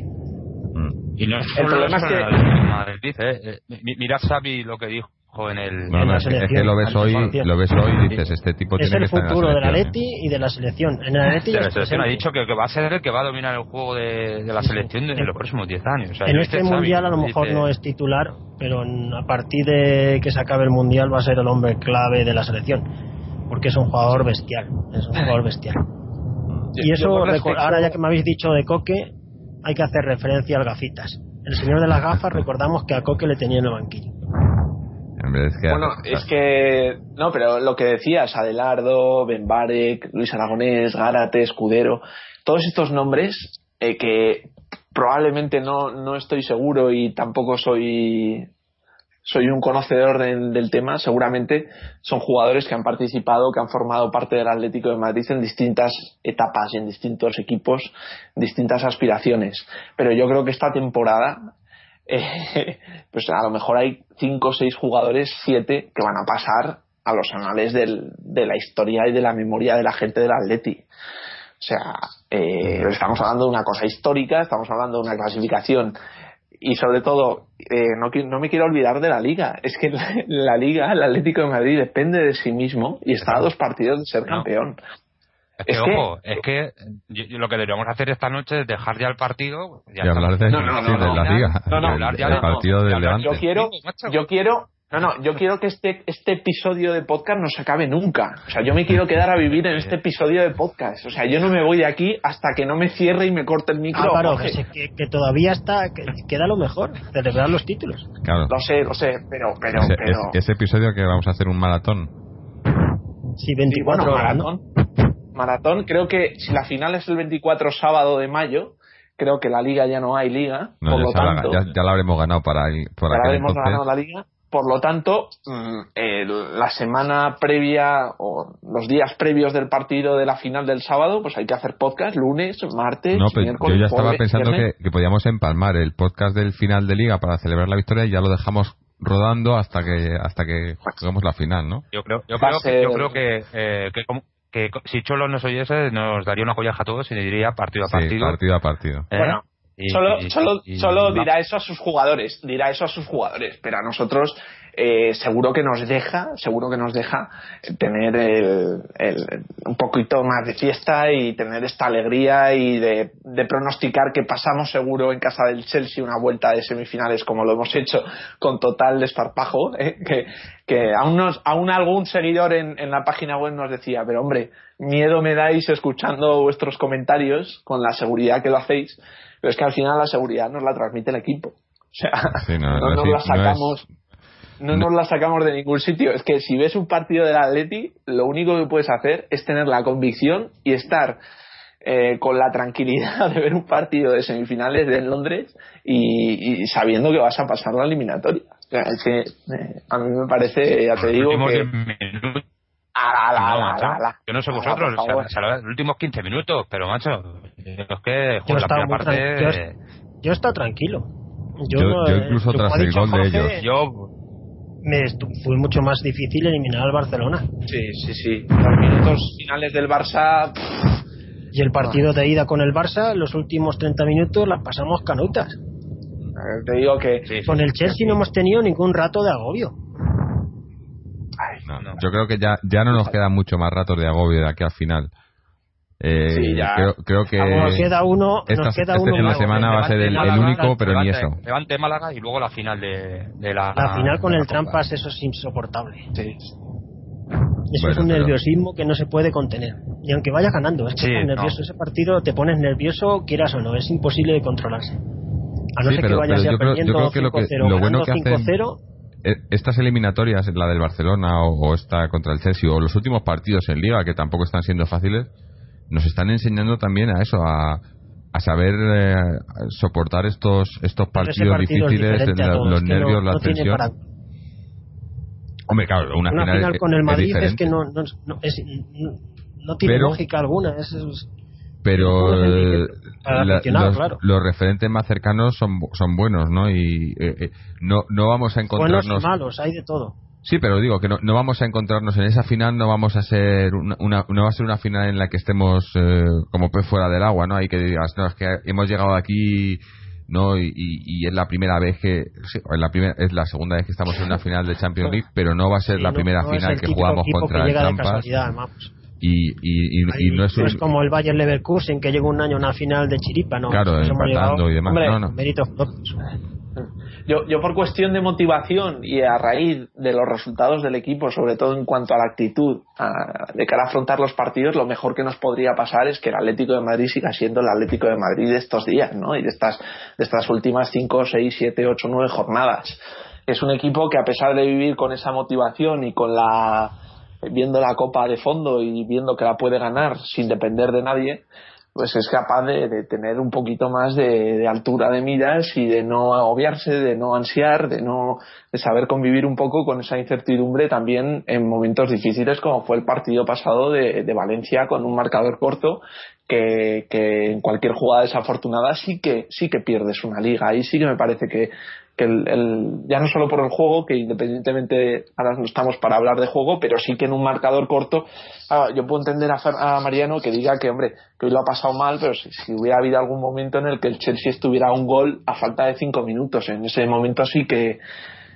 Mm. Y no es El solo problema eso es que- el Madrid, ¿eh? Eh, mi- Mirad Xavi lo que dijo en el... No, en no, la es, que, es que selección, lo ves hoy, lo ves hoy y dices, este tipo Es tiene que el estar en la futuro del. Atleti y de la selección. En el Atleti de ya la selección ha dicho que, que va a ser el que va a dominar el juego de, de la Sí, sí. selección en los próximos 10 años. O sea, en este mundial a lo dice- mejor no es titular, pero en- a partir de que se acabe el mundial va a ser el hombre clave de la selección, porque es un jugador bestial, es un jugador bestial. Y eso, ahora ya que me habéis dicho de Coque, hay que hacer referencia al gafitas. El señor de las gafas, recordamos que a Coque le tenía en el banquillo. Es que, Bueno, es que. No, pero lo que decías, Adelardo, Benbarek, Luis Aragonés, Gárate, Escudero, todos estos nombres eh, que probablemente no, no estoy seguro y tampoco soy. Soy un conocedor del, del tema, seguramente son jugadores que han participado, que han formado parte del Atlético de Madrid en distintas etapas y en distintos equipos, distintas aspiraciones. Pero yo creo que esta temporada eh, pues a lo mejor hay cinco o seis jugadores, siete, que van a pasar a los anales del- de la historia y de la memoria de la gente del Atleti. O sea, eh, estamos hablando de una cosa histórica, estamos hablando de una clasificación y sobre todo, eh, no, me quiero olvidar de la liga. Es que la, la liga, el Atlético de Madrid depende de sí mismo y está a dos partidos de ser No. Es que, Es que- ojo, es que yo- yo lo que deberíamos hacer esta noche es dejar ya el partido y hablar de, No, no, sí, no, de no, la no, liga, no, no, del de- partido no, de Levante. Yo quiero, yo quiero, no, no, yo quiero que este, este episodio de podcast no se acabe nunca. O sea, yo me quiero quedar a vivir en este episodio de podcast. O sea, yo no me voy de aquí hasta que no me cierre y me corte el micro. Álvaro, que, se- que- que todavía está, que queda lo mejor, celebrar los títulos. Claro. Lo sé, lo sé, pero, pero, ese, pero. ese- ese episodio que vamos a hacer un maratón. Sí, Sí, 24 bueno, horas, ¿no? Maratón. Creo que si la final es el 24 sábado de mayo, creo que la liga ya no hay liga. No, por ya, lo se la- tanto, ya, ya la habremos ganado para, ahí- por ya habremos entonces. ganado la liga. Por lo tanto, mm, la semana previa o los días previos del partido de la final del sábado, pues hay que hacer podcast lunes, martes, No, pero miércoles, yo ya estaba jueves, pensando que, que podíamos empalmar el podcast del final de liga para celebrar la victoria y ya lo dejamos rodando hasta que hasta que juguemos la final, ¿no? Yo creo, yo creo, ser- yo creo que, eh, que, como- que si Cholo nos oyese nos daría una colleja a todos y le diría partido a Sí, partido. partido a partido. ¿eh? Bueno, Y- Solo, y- solo, y- solo va- dirá eso a sus jugadores, dirá eso a sus jugadores, pero a nosotros eh, seguro que nos deja, seguro que nos deja tener el, el- un poquito más de fiesta y tener esta alegría y de, de pronosticar que pasamos seguro en casa del Chelsea una vuelta de semifinales como lo hemos hecho con total desparpajo, ¿eh? que, que aún, nos, aún algún seguidor en, en la página web nos decía, pero hombre, miedo me dais escuchando vuestros comentarios con la seguridad que lo hacéis, pero es que al final la seguridad nos la transmite el equipo. O sea, Sí, no, no, no, nos la no es- sacamos. No, no- nos la sacamos de ningún sitio. Es que si ves un partido del Atleti, lo único que puedes hacer es tener la convicción y estar eh, con la tranquilidad de ver un partido de semifinales de Londres y, y sabiendo que vas a pasar la eliminatoria. O sea, es que eh, a mí me parece, ya te los digo, últimos que... 10 minutos, Ala, ala, no, ala, macho. ala, ala. Yo no sé vosotros, por o sea, favor. o sea, los últimos 15 minutos, pero macho, es que Yo joder, la primera parte. yo Yo he estado tranquilo. Yo, Yo- no, yo incluso como tras ha el dicho gol de Jorge, ellos. Yo, me fue mucho más difícil eliminar al Barcelona. Sí, sí, sí. Los minutos finales del Barça... pff, Y el partido de ida con el Barça, los últimos 30 minutos las pasamos canutas. eh, te digo que... sí, Con el Chelsea no hemos tenido ningún rato de agobio. Ay, No, no. Yo creo que ya, ya no nos queda mucho más ratos de agobio de aquí al final. Eh, Sí, ya. creo, creo que nos queda uno, esta- nos queda este uno fin de semana va a ser el, el Málaga, único, pero ni Levante- eso. Levante Málaga y luego la final de, de la. La final con la el Copa. Trampas, eso es insoportable. sí. Eso es Bueno, un pero- nerviosismo que no se puede contener. Y aunque vaya ganando, es que Sí, estás no. nervioso. Ese partido te pones nervioso, quieras o no, es imposible de controlarse. A no Sí, ser pero- que vayas pero ya yo creo- yo perdiendo creo que lo que- 5-0, lo bueno ganando que hacen- 5-0, Eh, Estas eliminatorias, la del Barcelona o, o esta contra el Chelsea, o los últimos partidos en Liga, que tampoco están siendo fáciles, nos están enseñando también a eso, a, a saber eh, soportar estos estos partidos partido es difíciles, la- todos, los no- nervios, la no tiene tensión. para- Hombre, claro, una, Una final con el Madrid es, que no, no, no- es- no- no tiene Pero- lógica alguna. Es, pero eh, la- los, claro. los referentes más cercanos son, son buenos, ¿no? Y eh, eh, no, no vamos a buenos y encontrarnos malos, hay de todo. Sí, pero digo que no, no, vamos a encontrarnos en esa final, no vamos a ser una, una no va a ser una final en la que estemos eh, como pez fuera del agua, ¿no? Hay que digas, no, es que hemos llegado aquí, ¿no? Y, y, es la primera vez que, sí, es la primera, es la segunda vez que estamos en una final de Champions League, pero no va a ser Sí, la no- primera no final que jugamos contra que el Trampas. Y, y, y, y no es un, es como el Bayern Leverkusen que llega un año a una final de chiripa, ¿no? claro, hemos empatando y demás. Hombre, no. Yo, yo por cuestión de motivación y a raíz de los resultados del equipo, sobre todo en cuanto a la actitud de cara a afrontar los partidos, lo mejor que nos podría pasar es que el Atlético de Madrid siga siendo el Atlético de Madrid de estos días, ¿no? Y de estas, de estas últimas 5, 6, 7, 8, 9 jornadas. Es un equipo que a pesar de vivir con esa motivación y con la viendo la copa de fondo y viendo que la puede ganar sin depender de nadie, pues es capaz de, de tener un poquito más de, altura de miras y de no agobiarse, de no ansiar, de no de saber convivir un poco con esa incertidumbre también en momentos difíciles como fue el partido pasado de, de Valencia con un marcador corto que, que en cualquier jugada desafortunada sí que sí que pierdes una liga. Ahí sí que me parece que, que el, ya no solo por el juego, que independientemente ahora no estamos para hablar de juego, pero sí que en un marcador corto, ah, yo puedo entender a, Fer- a Mariano que diga que, hombre, que hoy lo ha pasado mal, pero si, hubiera habido algún momento en el que el Chelsea estuviera a un gol a falta de cinco minutos, en ese momento sí que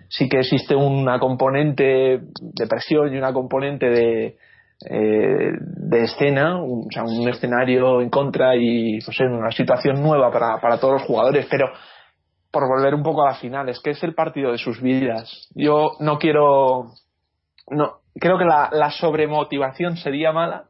sí que existe una componente de presión y una componente de eh, de escena, un, o sea, un escenario en contra y no sé, una situación nueva para, para todos los jugadores, pero por volver un poco a la final, es que es el partido de sus vidas. Yo no quiero. No, creo que la, la sobremotivación sería mala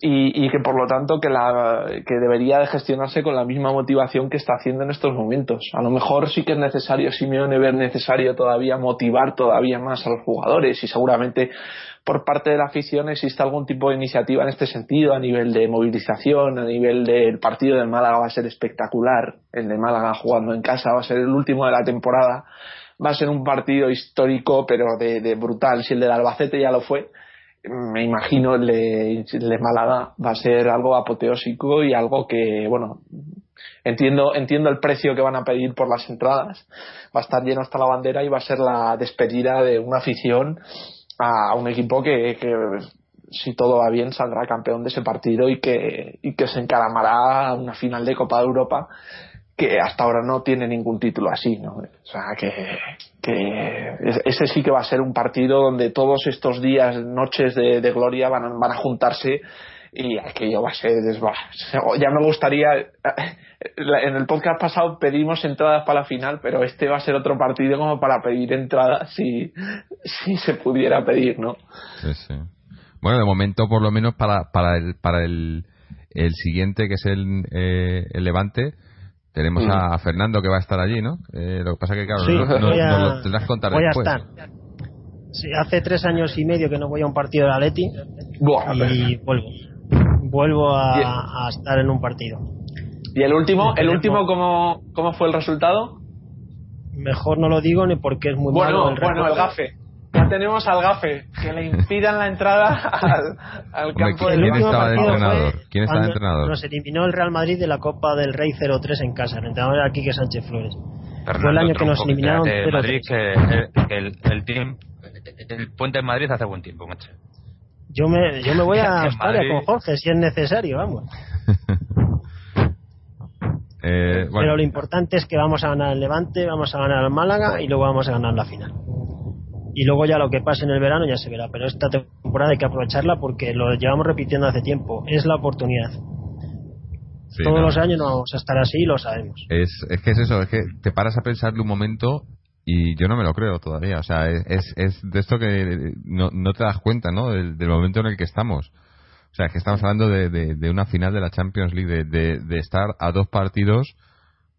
y, y que por lo tanto que, la, que debería de gestionarse con la misma motivación que está haciendo en estos momentos. A lo mejor sí que es necesario, Simeone, ver necesario todavía motivar todavía más a los jugadores y seguramente por parte de la afición existe algún tipo de iniciativa en este sentido, a nivel de movilización, a nivel del partido del Málaga va a ser espectacular, el de Málaga jugando en casa va a ser el último de la temporada, va a ser un partido histórico pero de, de brutal, si el del Albacete ya lo fue, me imagino el de, el de Málaga va a ser algo apoteósico y algo que, bueno, entiendo, entiendo el precio que van a pedir por las entradas, va a estar lleno hasta la bandera y va a ser la despedida de una afición a un equipo que, que si todo va bien saldrá campeón de ese partido y que, y que se encaramará a una final de Copa de Europa que hasta ahora no tiene ningún título así, ¿no? O sea, que, que es- ese sí que va a ser un partido donde todos estos días, noches de, de gloria van van a juntarse y aquello va a ser, ya me gustaría, en el podcast pasado pedimos entradas para la final, pero este va a ser otro partido como para pedir entradas si, si se pudiera pedir, ¿no? Sí, sí. Bueno, de momento, por lo menos para, para, el, para el, el siguiente, que es el, eh, el Levante, tenemos Mm. a Fernando que va a estar allí, ¿no? Eh, lo que pasa que, claro, Sí, no, no- a- nos lo tendrás que contar voy después. a estar. Sí, hace tres años y medio que no voy a un partido de Atleti Buah, y vuelvo. Vuelvo a, estar en un partido. ¿Y el último, el último cómo, cómo fue el resultado? Mejor no lo digo ni porque es muy Bueno, malo el bueno, el gafe. Ya tenemos al gafe, que le impidan la entrada al, al Hombre, campo del ¿quién estaba de entrenador? ¿Quién estaba de entrenador? Nos eliminó el Real Madrid de la Copa del Rey 0-3 en casa. El entrenador era Quique Sánchez Flores. Fernando Fue el año que nos eliminaron de 0-3. Madrid, que, el- el, el, tiemp- el puente en Madrid hace buen tiempo, macho. Yo me, yo me voy a Australia con Jorge si es necesario, vamos. Eh, bueno, Pero lo importante es que vamos a ganar el Levante, vamos a ganar el Málaga y luego vamos a ganar la final. Y luego ya lo que pase en el verano ya se verá. Pero esta temporada hay que aprovecharla porque lo llevamos repitiendo hace tiempo. Es la oportunidad. sí, Todos no. los años no vamos a estar así y lo sabemos. Es, es que es eso, es que te paras a pensarle un momento y yo no me lo creo todavía. O sea, es, es, de esto que no, no te das cuenta, ¿no? Del, del momento en el que estamos. O sea, es que estamos hablando de, de, de una final de la Champions League, de, de, estar a dos partidos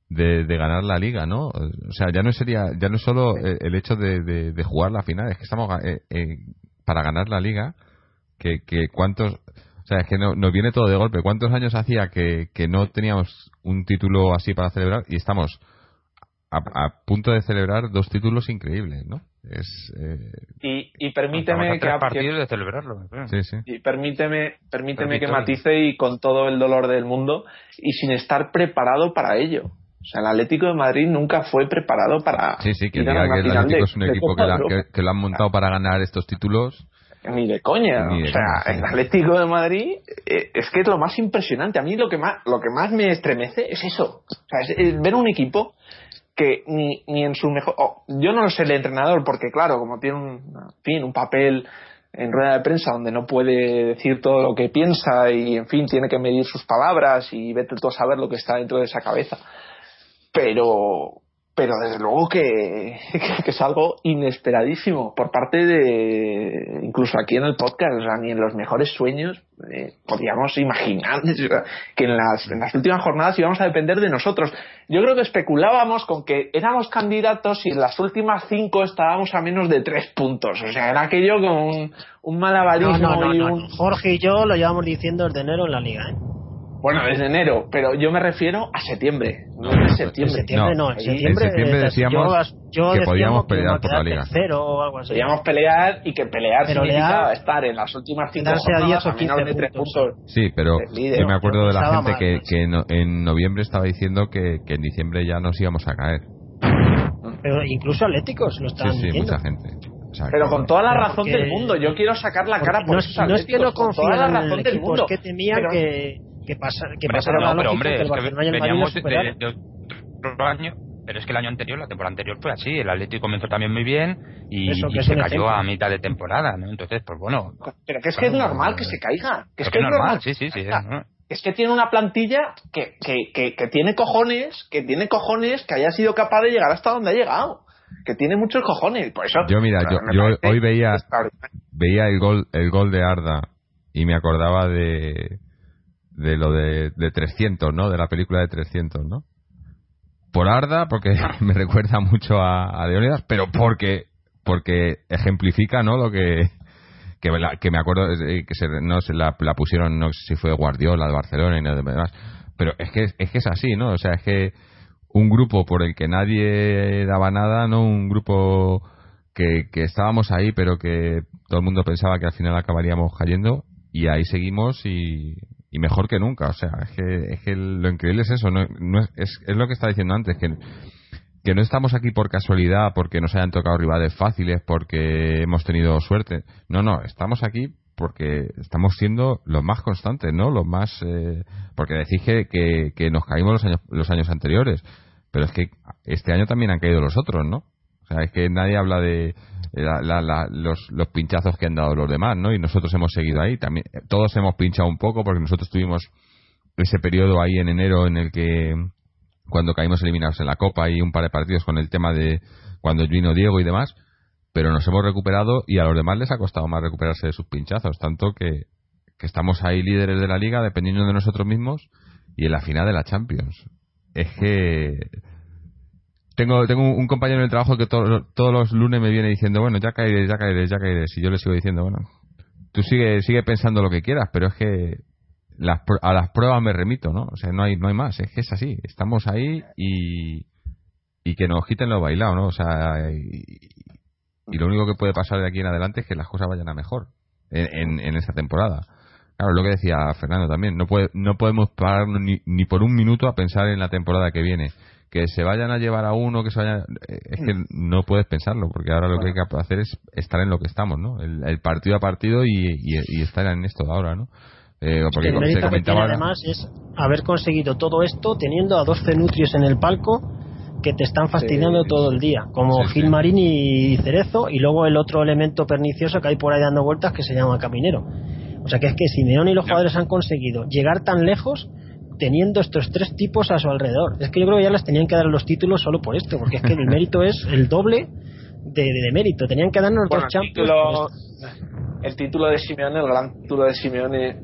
de, de ganar la liga, ¿no? O sea, ya no sería, ya no es solo el, el hecho de, de, de jugar la final, es que estamos eh, eh, para ganar la liga, que, que cuántos, o sea, es que no, nos viene todo de golpe. ¿Cuántos años hacía que, que no teníamos un título así para celebrar y estamos a, a punto de celebrar dos títulos increíbles, ¿no? Es, eh, Y, permíteme que, que- partidos de celebrarlo. sí, sí. y permíteme, permíteme que matice y con todo el dolor del mundo y sin estar preparado para ello. O sea, el Atlético de Madrid nunca fue preparado para. Sí, sí, que el Atlético es un equipo que, lo han montado para ganar estos títulos. Ni de coña. o sea, el Atlético de Madrid eh, es que es lo más impresionante. A mí lo que más, lo que más me estremece es eso. O sea, es, ver un equipo que ni, ni en su mejor. yo no sé el entrenador, porque claro, como tiene un, fin, un papel en rueda de prensa donde no puede decir todo lo que piensa y en fin tiene que medir sus palabras y vete tú a saber lo que está dentro de esa cabeza pero pero desde luego que, que, es algo inesperadísimo por parte de incluso aquí en el podcast, o sea, ni en los mejores sueños eh, podíamos imaginar que en las, en las últimas jornadas íbamos a depender de nosotros. Yo creo que especulábamos con que éramos candidatos y en las últimas cinco estábamos a menos de tres puntos, o sea, era aquello como un, un malabarismo y un... Jorge y yo lo llevamos diciendo desde enero en la liga, ¿eh? Bueno, desde enero, pero yo me refiero a septiembre, no en septiembre. septiembre no, en septiembre, decíamos que podíamos pelear por la liga. O algo así. Podíamos pelear y que pelear pero significaba estar en las últimas cinco jornadas a, menos de tres puntos. Sí, pero yo me acuerdo de la gente que, que en, noviembre estaba diciendo que, que en diciembre ya nos íbamos a caer. Pero incluso Atléticos lo estaban sí, sí, mucha gente. pero con toda la razón del mundo, yo quiero sacar la cara por esos No es que no confíen en el equipo, es que temían que que pasa que pasa no, pero hombre, es que veníamos de, de, otro año pero es que el año anterior, la temporada anterior fue así, el Atlético comenzó también muy bien y, se cayó a mitad de temporada, ¿no? Entonces, pues bueno. Pero que es que es normal que se caiga. Que es que es normal, sí, sí, sí. Es que tiene una plantilla que, que, que, que, tiene cojones, que tiene cojones, que haya sido capaz de llegar hasta donde ha llegado. Que tiene muchos cojones. Por eso, yo, mira, yo, yo hoy veía, veía el gol, el gol de Arda y me acordaba de, de lo de, de 300, ¿no? De la película de 300, ¿no? Por Arda, porque me recuerda mucho a, a Leonidas, pero porque porque ejemplifica, ¿no? Lo que que, que me acuerdo que se, no se la, la, pusieron, no sé si fue Guardiola de Barcelona y nada demás, pero es que es que es así, ¿no? O sea, es que un grupo por el que nadie daba nada, no un grupo que, que estábamos ahí, pero que todo el mundo pensaba que al final acabaríamos cayendo y ahí seguimos y, y mejor que nunca. O sea, es que, es que lo increíble es eso, no, es, es, lo que estaba diciendo antes, que, que no estamos aquí por casualidad, porque nos hayan tocado rivales fáciles, porque hemos tenido suerte. No, no, estamos aquí porque estamos siendo los más constantes, ¿no? Los más. Eh, porque decís que, que, nos caímos los años, los años anteriores, pero es que este año también han caído los otros, ¿no? O sea, es que nadie habla de, los, los, pinchazos que han dado los demás, ¿no? Y nosotros hemos seguido ahí. También, todos hemos pinchado un poco porque nosotros tuvimos ese periodo ahí en enero en el que cuando caímos eliminados en la Copa y un par de partidos con el tema de cuando vino Diego y demás, pero nos hemos recuperado y a los demás les ha costado más recuperarse de sus pinchazos, tanto que, que estamos ahí líderes de la liga dependiendo de nosotros mismos y en la final de la Champions. Es que tengo, tengo un compañero en el trabajo que todos los lunes me viene diciendo, bueno, ya caeré, ya caeré, ya caeré. Y yo le sigo diciendo, bueno, tú sigue, sigue pensando lo que quieras, pero es que las, a las pruebas me remito, ¿no? O sea, no hay, no hay más, es que es así. Estamos ahí y, y que nos quiten lo bailado, ¿no? O sea, y, lo único que puede pasar de aquí en adelante es que las cosas vayan a mejor en, en, esta temporada. Claro, lo que decía Fernando también, no, puede, no podemos parar ni, ni por un minuto a pensar en la temporada que viene que se vayan a llevar a uno, que se vayan... Eh, es que no puedes pensarlo, porque ahora lo que hay que hacer es estar en lo que estamos, ¿no? El, partido a partido y, y, estar en esto de ahora, ¿no? Eh, porque el mérito que tiene además es haber conseguido todo esto teniendo a dos cenutrios en el palco que te están fastidiando todo el día, como Gil Marín y Cerezo, y luego el otro elemento pernicioso que hay por ahí dando vueltas que se llama Caminero. O sea que es que Simeone y los jugadores han conseguido llegar tan lejos teniendo estos tres tipos a su alrededor. Es que yo creo que ya les tenían que dar los títulos solo por esto, porque es que el mérito es el doble de, de, mérito. Tenían que darnos dos champions. El título de Simeone, el gran título de Simeone,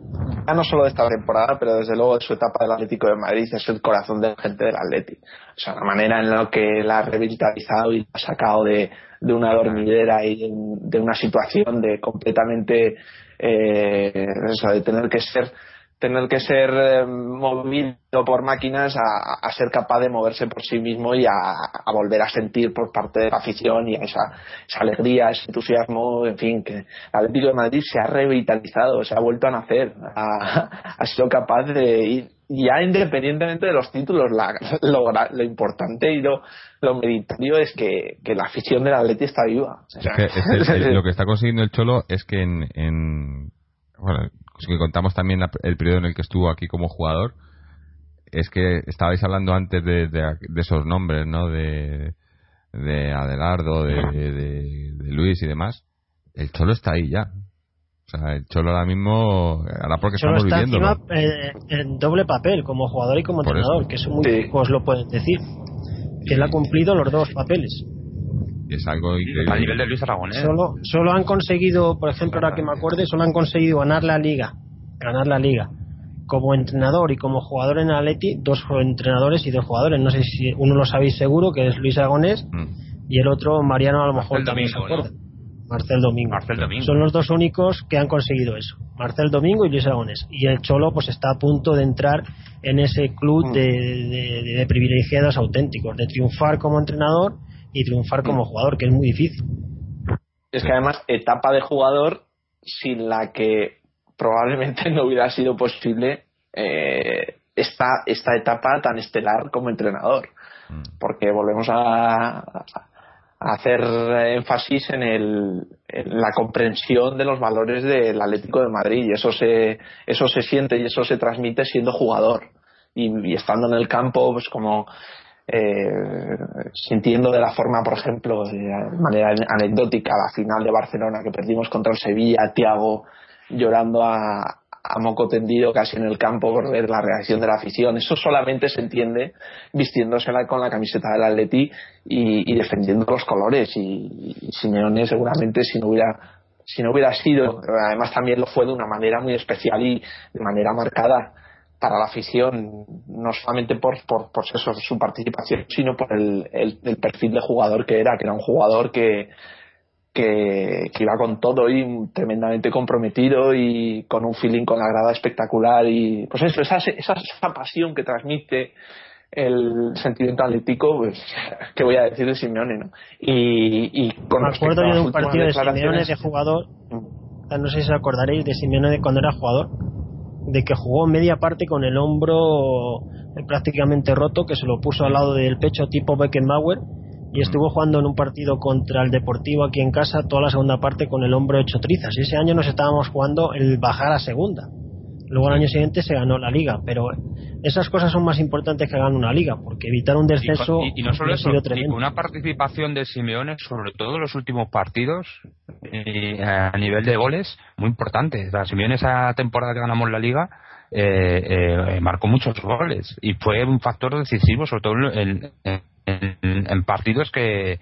ya no solo de esta temporada, pero desde luego de su etapa del Atlético de Madrid, es el corazón de la gente del Atlético. O sea, la manera en la que la ha revitalizado y la ha sacado de, de una dormidera y de, una situación de completamente, eh, de tener que ser tener que ser eh, movido por máquinas a, ser capaz de moverse por sí mismo y a, volver a sentir por parte de la afición y esa, esa alegría, ese entusiasmo, en fin, que el Atlético de Madrid se ha revitalizado, se ha vuelto a nacer, ha, sido capaz de ir ya independientemente de los títulos, lo, importante y lo, meritorio es que, la afición del Atleti está viva. lo que está consiguiendo el Cholo es que en, bueno, si contamos también el periodo en el que estuvo aquí como jugador, es que estabais hablando antes de, de, esos nombres, ¿no? De, de Adelardo, de, de, Luis y demás. El Cholo está ahí ya. O sea, el Cholo ahora mismo, ahora porque estamos viviendo. Eh, en doble papel, como jugador y como entrenador, que eso muy pocos lo pueden decir. Que él ha cumplido los dos papeles. Es algo increíble. A nivel de Luis Aragonés. Solo, solo han conseguido, por ejemplo, ahora que me acuerde, solo han conseguido ganar la liga. Ganar la liga como entrenador y como jugador en Atleti, dos entrenadores y dos jugadores. No sé si uno lo sabéis seguro, que es Luis Aragonés, mm. y el otro, Mariano, a lo mejor también se acuerda. Marcel Domingo. Son los dos únicos que han conseguido eso. Marcel Domingo y Luis Aragonés. Y el Cholo pues está a punto de entrar en ese club mm. de, privilegiados auténticos, de triunfar como entrenador y triunfar como jugador, que es muy difícil. Es que además, etapa de jugador sin la que probablemente no hubiera sido posible eh, esta, esta etapa tan estelar como entrenador. Mm. Porque volvemos a, hacer énfasis en, el, la comprensión de los valores del Atlético de Madrid y eso se, eso se siente y eso se transmite siendo jugador y, estando en el campo pues como eh, sintiendo de la forma por ejemplo de manera anecdótica la final de Barcelona que perdimos contra el Sevilla Tiago llorando a, a moco tendido casi en el campo por ver la reacción de la afición. Eso solamente se entiende vistiéndosela con la camiseta del Atleti y, y defendiendo los colores. Y, y, Simeone seguramente si no hubiera si no hubiera sido, además también lo fue de una manera muy especial y de manera marcada para la afición, no solamente por, por, por eso, su participación, sino por el, el perfil de jugador que era, que era un jugador que, que, iba con todo y tremendamente comprometido y con un feeling con la grada espectacular y pues eso, esa, esa, pasión que transmite el sentimiento atlético, pues, ¿qué voy a decir de Simeone? ¿no? Y, y con Me acuerdo yo de un partido de Simeone de jugador, mm. no sé si os acordaréis de Simeone de cuando era jugador, de que jugó media parte con el hombro prácticamente roto, que se lo puso al lado del pecho tipo Beckenbauer y estuvo jugando en un partido contra el Deportivo aquí en casa toda la segunda parte con el hombro hecho trizas. Y ese año nos estábamos jugando el bajar a segunda. Luego el año siguiente se ganó la liga, pero esas cosas son más importantes que ganar una liga, porque evitar un descenso y, no solo eso, una participación de Simeone, sobre todo en los últimos partidos, eh, a nivel de goles, muy importante. La Simeone esa temporada que ganamos la liga eh, eh, marcó muchos goles y fue un factor decisivo, sobre todo en, en, partidos que,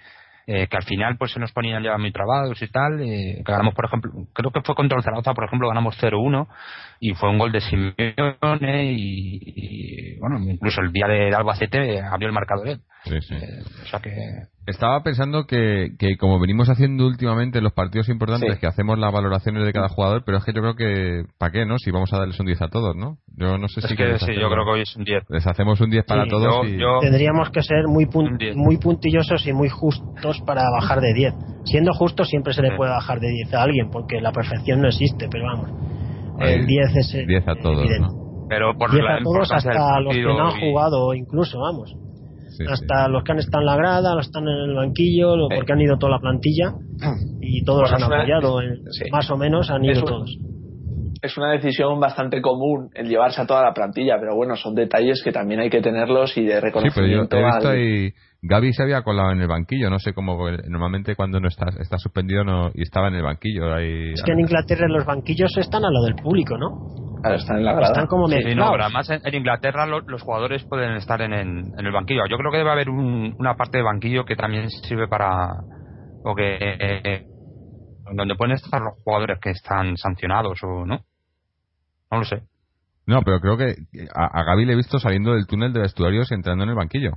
eh, que al final pues se nos ponían ya muy trabados y tal. Eh, ganamos, por ejemplo, creo que fue contra el Zaragoza, por ejemplo, ganamos 0-1 y fue un gol de Simeone y, bueno, incluso el día de Albacete abrió el marcador él. Sí, sí. Eh, o sea que estaba pensando que, que, como venimos haciendo últimamente en los partidos importantes, que hacemos las valoraciones de cada jugador, pero es que yo creo que, ¿para qué, no? Si vamos a darles un 10 a todos, ¿no? Yo no sé es si... Que sí, yo creo que hoy es un 10. Les hacemos un 10 para todos y... Tendríamos que ser muy, muy puntillosos y muy justos para bajar de 10. Siendo justos siempre se le puede bajar de 10 a alguien, porque la perfección no existe, pero vamos. El 10 es... 10 a todos, Pero por 10 a todos hasta los que no han jugado incluso, vamos. Hasta los que han estado en la grada, los que están en el banquillo, porque han ido toda la plantilla y todos han apoyado, más o menos han ido todos. Es una decisión bastante común el llevarse a toda la plantilla, pero bueno, son detalles que también hay que tenerlos y de reconocimiento. Sí, pero yo he visto y Gaby se había colado en el banquillo, no sé cómo, normalmente cuando no está, está suspendido no, y estaba en el banquillo. Ahí, es que en Inglaterra los banquillos están a lo del público, ¿no? están en la grada. Están como sí, no, pero además en, Inglaterra los jugadores pueden estar en, el banquillo. Yo creo que debe haber una parte de banquillo que también sirve para. o que. Eh, donde pueden estar los jugadores que están sancionados o no. No lo sé. No, pero creo que a, a Gaby le he visto saliendo del túnel de vestuarios y entrando en el banquillo.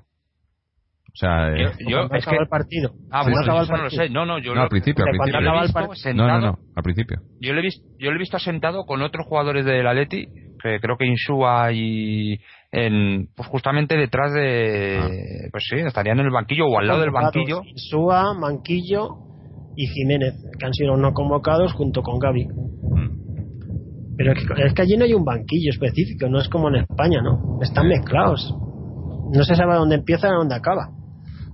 O sea, yo, eh, es que el partido. Ah, bueno, no lo sé. No, no, yo no, al principio, al principio. no, no, no, al principio. Yo lo he visto, yo lo he visto sentado con otros jugadores del Atleti, que creo que Insúa y en, pues justamente detrás de, ah. pues sí, estarían en el banquillo o al lado del banquillo. Insúa, Manquillo y Jiménez, que han sido no convocados junto con Gaby. Mm. Pero es que, allí no hay un banquillo específico, no es como en España, ¿no? Están mezclados. No se sabe dónde empieza y dónde acaba.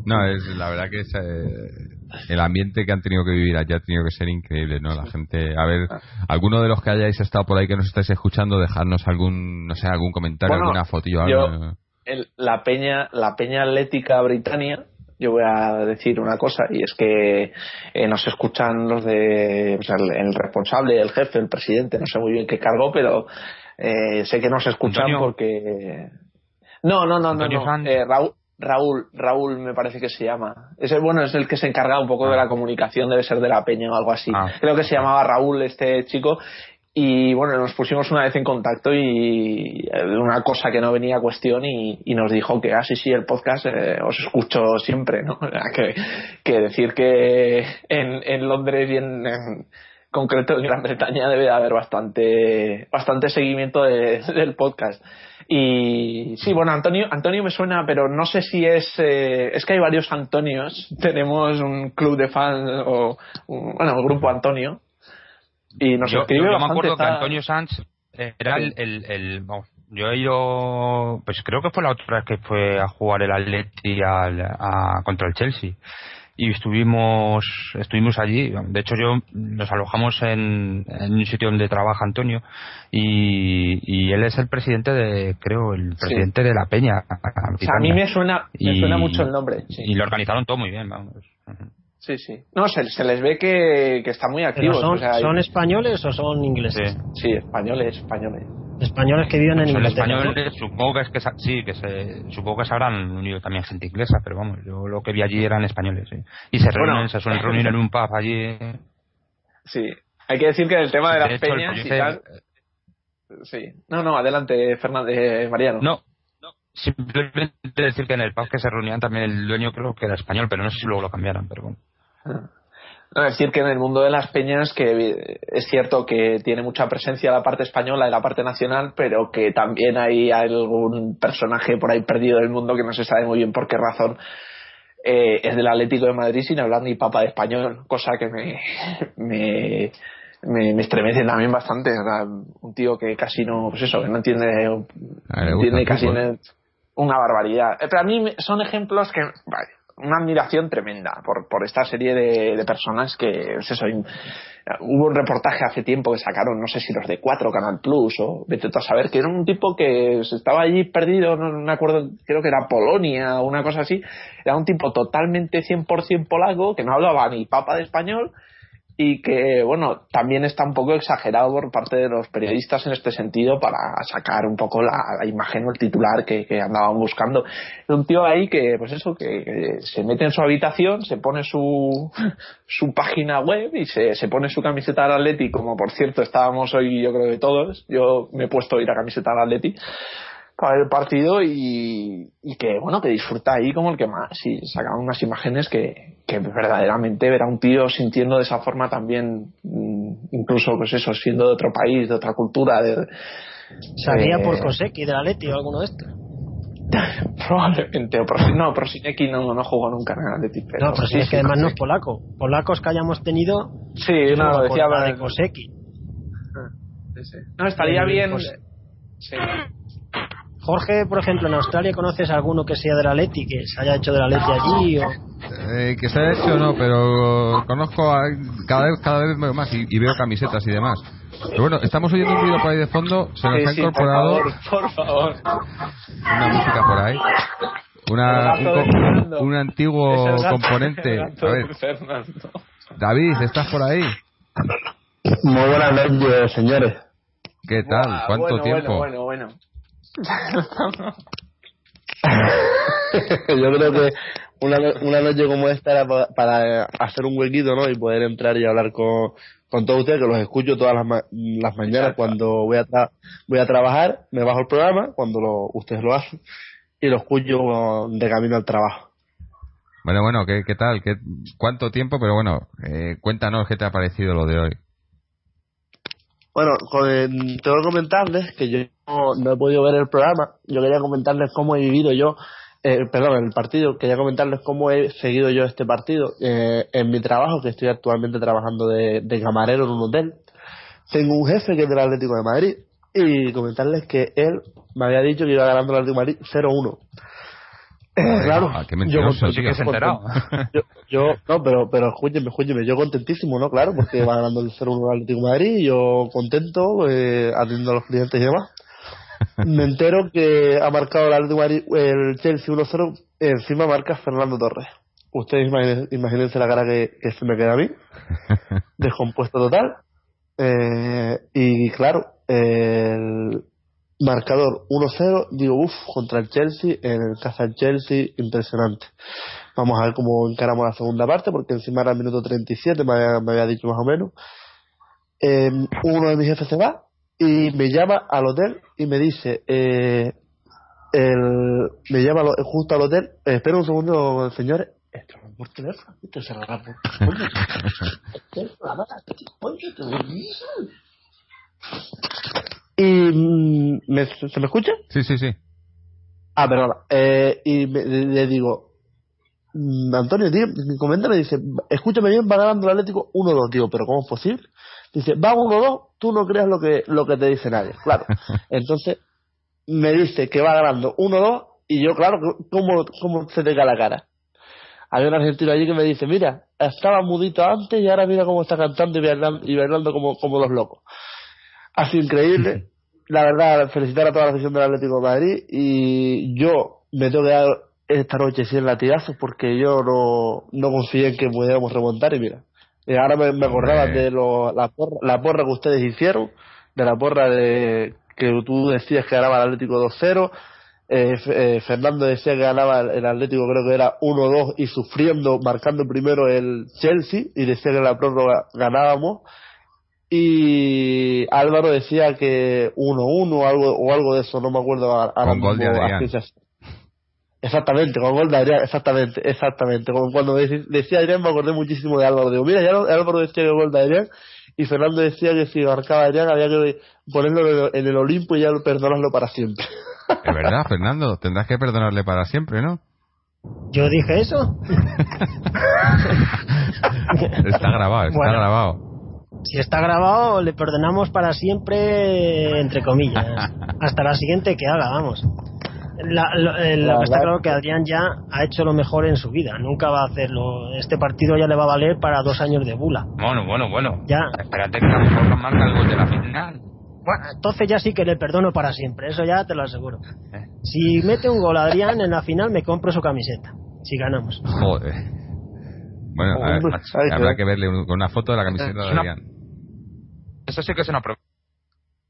No, es la verdad que es, eh, el ambiente que han tenido que vivir allá ha tenido que ser increíble, ¿no? La gente, a ver, alguno de los que hayáis estado por ahí que nos estáis escuchando, dejarnos algún, no sé, algún comentario, alguna fotillo, algo. la peña, la peña atlética británica yo voy a decir una cosa y es que eh, nos escuchan los de o sea, el, responsable, el jefe, el presidente, no sé muy bien qué cargo, pero eh, sé que nos escuchan porque no, no, no, no, no. Eh, Raúl, Raúl, Raúl me parece que se llama. Ese bueno es el que se encarga un poco de la ah. comunicación, debe ser de la peña o algo así. Ah. Creo que se llamaba Raúl este chico y bueno, nos pusimos una vez en contacto y eh, una cosa que no venía a cuestión y, nos dijo que, ah, sí, sí, el podcast eh, os escucho siempre, ¿no? Que, que decir que en, Londres y en, concreto en Gran Bretaña debe de haber bastante, bastante seguimiento del podcast. Y sí, bueno, Antonio, Antonio me suena, pero no sé si es, eh, es que hay varios Antonios. Tenemos un club de fans o, bueno, un grupo Antonio y nos yo, escribe yo, me acuerdo que Antonio Sanz era el, el, yo he ido pues creo que fue la otra vez que fue a jugar el Atleti al, a, contra el Chelsea. Y estuvimos estuvimos allí. De hecho yo nos alojamos en, en un sitio donde trabaja Antonio. Y, y, él es el presidente de creo el presidente de la Peña a mí me suena me suena mucho el nombre y lo organizaron todo muy bien vamos Sí, sí. No, se, se les ve que, que están muy activos. Son, ¿Son españoles o son ingleses? Sí, españoles, españoles. Españoles que viven en son españoles, supongo que es que sí, que se, supongo que se habrán unido también gente inglesa, pero vamos, yo lo que vi allí eran españoles, sí. Y se reúnen, se suelen reunir en un pub allí. Sí, hay que decir que el tema de, las peñas y tal. Sí. No, no, adelante, Fernández, Mariano. No, simplemente decir que en el pub que se reunían también el dueño creo que era español, pero no sé si luego lo cambiaron, pero bueno. No, decir que en el mundo de las peñas que es cierto que tiene mucha presencia la parte española y la parte nacional, pero que también hay algún personaje por ahí perdido del mundo que no se sabe muy bien por qué razón eh, es del Atlético de Madrid sin hablar ni papa de español, cosa que me, me, me, estremece también bastante. un tío que casi no, pues eso, que no entiende, entiende casi una barbaridad. Pero a mí son ejemplos que, vale, una admiración tremenda por, por esta serie de, personas que, pues eso, hubo un reportaje hace tiempo que sacaron, no sé si los de Cuatro Canal Plus o vete a saber, que era un tipo que estaba allí perdido, no me acuerdo, creo que era Polonia o una cosa así, era un tipo totalmente 100% polaco, que no hablaba ni papa de español, y que, bueno, también está un poco exagerado por parte de los periodistas en este sentido para sacar un poco la, imagen o el titular que, andaban buscando. Un tío ahí que, pues eso, que, se mete en su habitación, se pone su, su página web y se, se pone su camiseta al Atleti, como por cierto estábamos hoy yo creo que todos, yo me he puesto a ir a camiseta al Atleti, para el partido y, que bueno que disfruta ahí como el que más y sacan unas imágenes que, que verdaderamente ver a un tío sintiendo de esa forma también mm, incluso pues eso siendo de otro país de otra cultura de, ¿Sabía por Koseki de Atleti o alguno de estos? Probablemente, no, Prosineki no, no jugó nunca en Atleti. Pero no, pero sí, es que además no es polaco. Polacos que hayamos tenido. Sí, no, decía de Koseki. Ah, no, estaría bien. Sí. Jorge, por ejemplo, en Australia, ¿conoces a alguno que sea de la Leti, que se haya hecho de la Leti allí? O... Eh, que se haya hecho no, pero conozco a, cada vez cada vez más y, veo camisetas y demás. Pero bueno, estamos oyendo un ruido por ahí de fondo, se nos ha incorporado por favor, una música por ahí. Una, un, un, antiguo componente. A ver. David, ¿estás por ahí? Muy buenas noches, señores. ¿Qué tal? ¿Cuánto tiempo? Bueno, bueno, bueno. Yo creo que una, una noche como esta era para, hacer un huequito, ¿no? Y poder entrar y hablar con, con todos ustedes, que los escucho todas las, las mañanas cuando voy a, voy a trabajar, me bajo el programa, cuando lo, ustedes lo hacen, y lo escucho de camino al trabajo. Bueno, bueno, ¿qué, qué tal? ¿Qué, ¿Cuánto tiempo? Pero bueno, eh, cuéntanos qué te ha parecido lo de hoy. Bueno, tengo que comentarles que yo no, he podido ver el programa. Yo quería comentarles cómo he vivido yo, eh, perdón, el partido. Quería comentarles cómo he seguido yo este partido eh, en mi trabajo, que estoy actualmente trabajando de, camarero en un hotel. tengo un jefe que es del Atlético de Madrid y comentarles que él me había dicho que iba ganando el Atlético de Madrid 0-1. Claro, Ah, qué yo, mentiroso, sí que se enterado. yo, yo- no, pero, pero escúcheme, escúcheme, yo contentísimo, ¿no? Claro, porque va ganando el 0-1 el Atlético de Madrid, y yo contento, eh, atendiendo a los clientes y demás. Me entero que ha marcado el Atlético de Madrid, el Chelsea 1-0, encima marca Fernando Torres. Ustedes imagínense la cara que, que se me queda a mí, descompuesto total. Eh, y claro, el marcador 1-0, digo, uff, contra el Chelsea, en el casa del Chelsea, impresionante. Vamos a ver cómo encaramos la segunda parte, porque encima era el minuto 37, me había, me había dicho más o menos. Eh, uno de mis jefes se va y me llama al hotel y me dice, eh, el, me llama justo al hotel, eh, espera un segundo, señores, esto no es por teléfono, se lo por teléfono, te- y mm, ¿me, ¿se me escucha? Sí, sí, sí. Ah, perdona. Eh, y me- le, digo, mm, Antonio, tío, me comenta, me dice, escúchame bien, va ganando el Atlético 1-2. Digo, pero ¿cómo es posible? Dice, va 1-2, tú no creas lo que, lo que te dice nadie. Claro. Entonces, me dice que va ganando 1-2 y yo, claro, ¿cómo, cómo se te cae la cara? Había un argentino allí que me dice, mira, estaba mudito antes y ahora mira cómo está cantando y bailando, y bailando como, como los locos. Ha sido increíble. La verdad, felicitar a toda la afición del Atlético de Madrid y yo me tengo que dar esta noche 100 latigazos porque yo no, no confié en que pudiéramos remontar y mira. Y ahora me, me acordaba de lo, la, porra, la porra que ustedes hicieron, de la porra de que tú decías que ganaba el Atlético 2-0, eh, eh, Fernando decía que ganaba el, el Atlético creo que era 1-2 y sufriendo, marcando primero el Chelsea y decía que en la prórroga ganábamos y Álvaro decía que 1-1 o algo, o algo de eso, no me acuerdo ahora Con gol de mismo, Adrián. Exactamente, con gol de Adrián, exactamente, exactamente. Como Cuando dec- decía Adrián me acordé muchísimo de Álvaro. Digo, mira, ya Álvaro decía que gol de Adrián y Fernando decía que si marcaba Adrián había que ponerlo en el, en el Olimpo y ya perdonarlo para siempre. Es verdad, Fernando. Tendrás que perdonarle para siempre, ¿no? Yo dije eso. Está grabado, está Bueno. grabado. Si está grabado, le perdonamos para siempre, entre comillas. Hasta la siguiente que haga, vamos. La- lo, eh, que está claro que Adrián ya ha hecho lo mejor en su vida. Nunca va a hacerlo. Este partido ya le va a valer para dos años de bula. Bueno, bueno, bueno. Ya. Espérate que a lo mejor marca el gol de la final. Bueno, entonces ya sí que le perdono para siempre. Eso ya te lo aseguro. Eh. Si mete un gol Adrián en la final, me compro su camiseta. Si ganamos. Joder. Bueno, a ver, habrá que verle con una foto de la camiseta de Adrián. Eso sí que es una pro-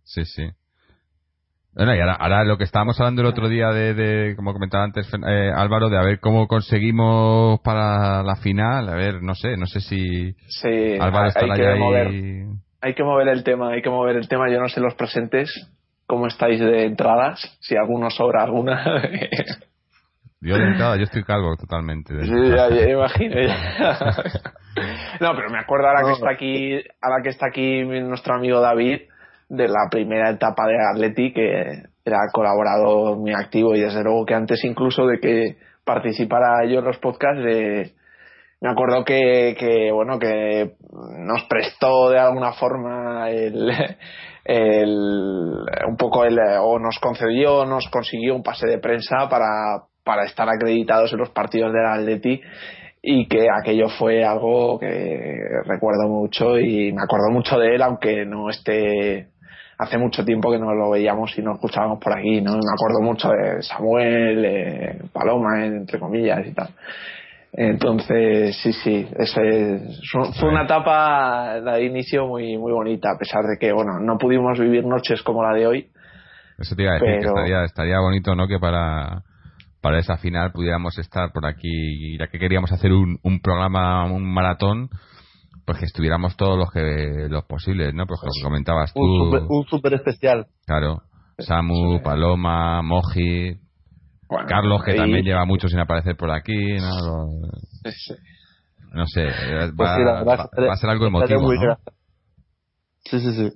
Sí, sí. Bueno, y ahora, ahora lo que estábamos hablando el otro día de, de como comentaba antes eh, Álvaro, de a ver cómo conseguimos para la final, a ver, no sé, no sé si Sí, Álvaro hay, estará que ya mover, ahí. hay que mover el tema, hay que mover el tema. Yo no sé los presentes cómo estáis de entradas, si alguno sobra alguna. Yo yo estoy calvo totalmente. Sí, ya, ya imagino. ya. no, pero me acuerdo ahora que está aquí, ahora que está aquí nuestro amigo David de la primera etapa de Atleti que era colaborador muy activo y desde luego que antes incluso de que participara yo en los podcasts de me acuerdo que, que bueno que nos prestó de alguna forma el, el un poco el o nos concedió nos consiguió un pase de prensa para para estar acreditados en los partidos del Atleti y que aquello fue algo que recuerdo mucho y me acuerdo mucho de él aunque no esté hace mucho tiempo que no lo veíamos y no escuchábamos por aquí no me acuerdo mucho de Samuel eh, Paloma entre comillas y tal entonces, sí, sí, ese es- fue una etapa la de inicio muy, muy bonita, a pesar de que, bueno, no pudimos vivir noches como la de hoy. Eso te iba a decir, que estaría, estaría bonito, ¿no? Que para, para esa final pudiéramos estar por aquí, ya que queríamos hacer un, un programa, un maratón, pues que estuviéramos todos los que los posibles, ¿no? Pues como comentabas tú, Un super, un super especial. claro, Samu, Paloma, Moji, Bueno, Carlos, que y- también lleva mucho sin aparecer por aquí, ¿no? No sé, Pues va, sí, va- a ser algo emotivo, ¿no? Sí, sí, sí.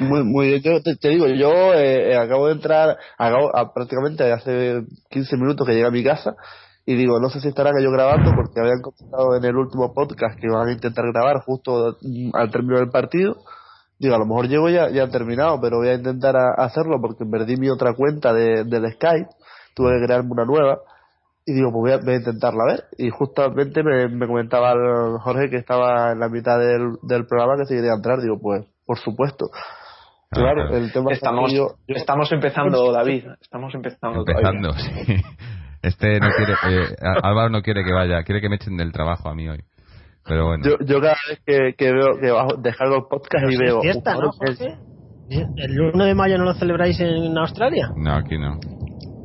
Muy, muy bien. Te, digo, yo eh, eh, acabo de entrar, acabo, a- prácticamente hace 15 minutos que llegué a mi casa y digo, no sé si estarán ellos grabando porque habían comentado en el último podcast que van a intentar grabar justo mm, al término del partido. Digo, a lo mejor llego ya, ya terminado, pero voy a intentar hacerlo porque perdí mi otra cuenta de, del Skype, tuve que crearme una nueva y digo, pues voy a, intentarla a ver. Y justamente me, me comentaba Jorge que estaba en la mitad del, del programa que se quería entrar. Digo, pues, por supuesto. Claro, el tema estamos, estamos empezando, David. Estamos empezando. Empezando, sí. Este no quiere, eh, Álvaro no quiere que vaya, quiere que me echen del trabajo a mí hoy. Pero bueno. Yo, yo cada vez que, que veo que bajo, descargo el podcast y veo. Fiesta, ¿no, ¿El 1 de mayo no lo celebráis en Australia? No, aquí no.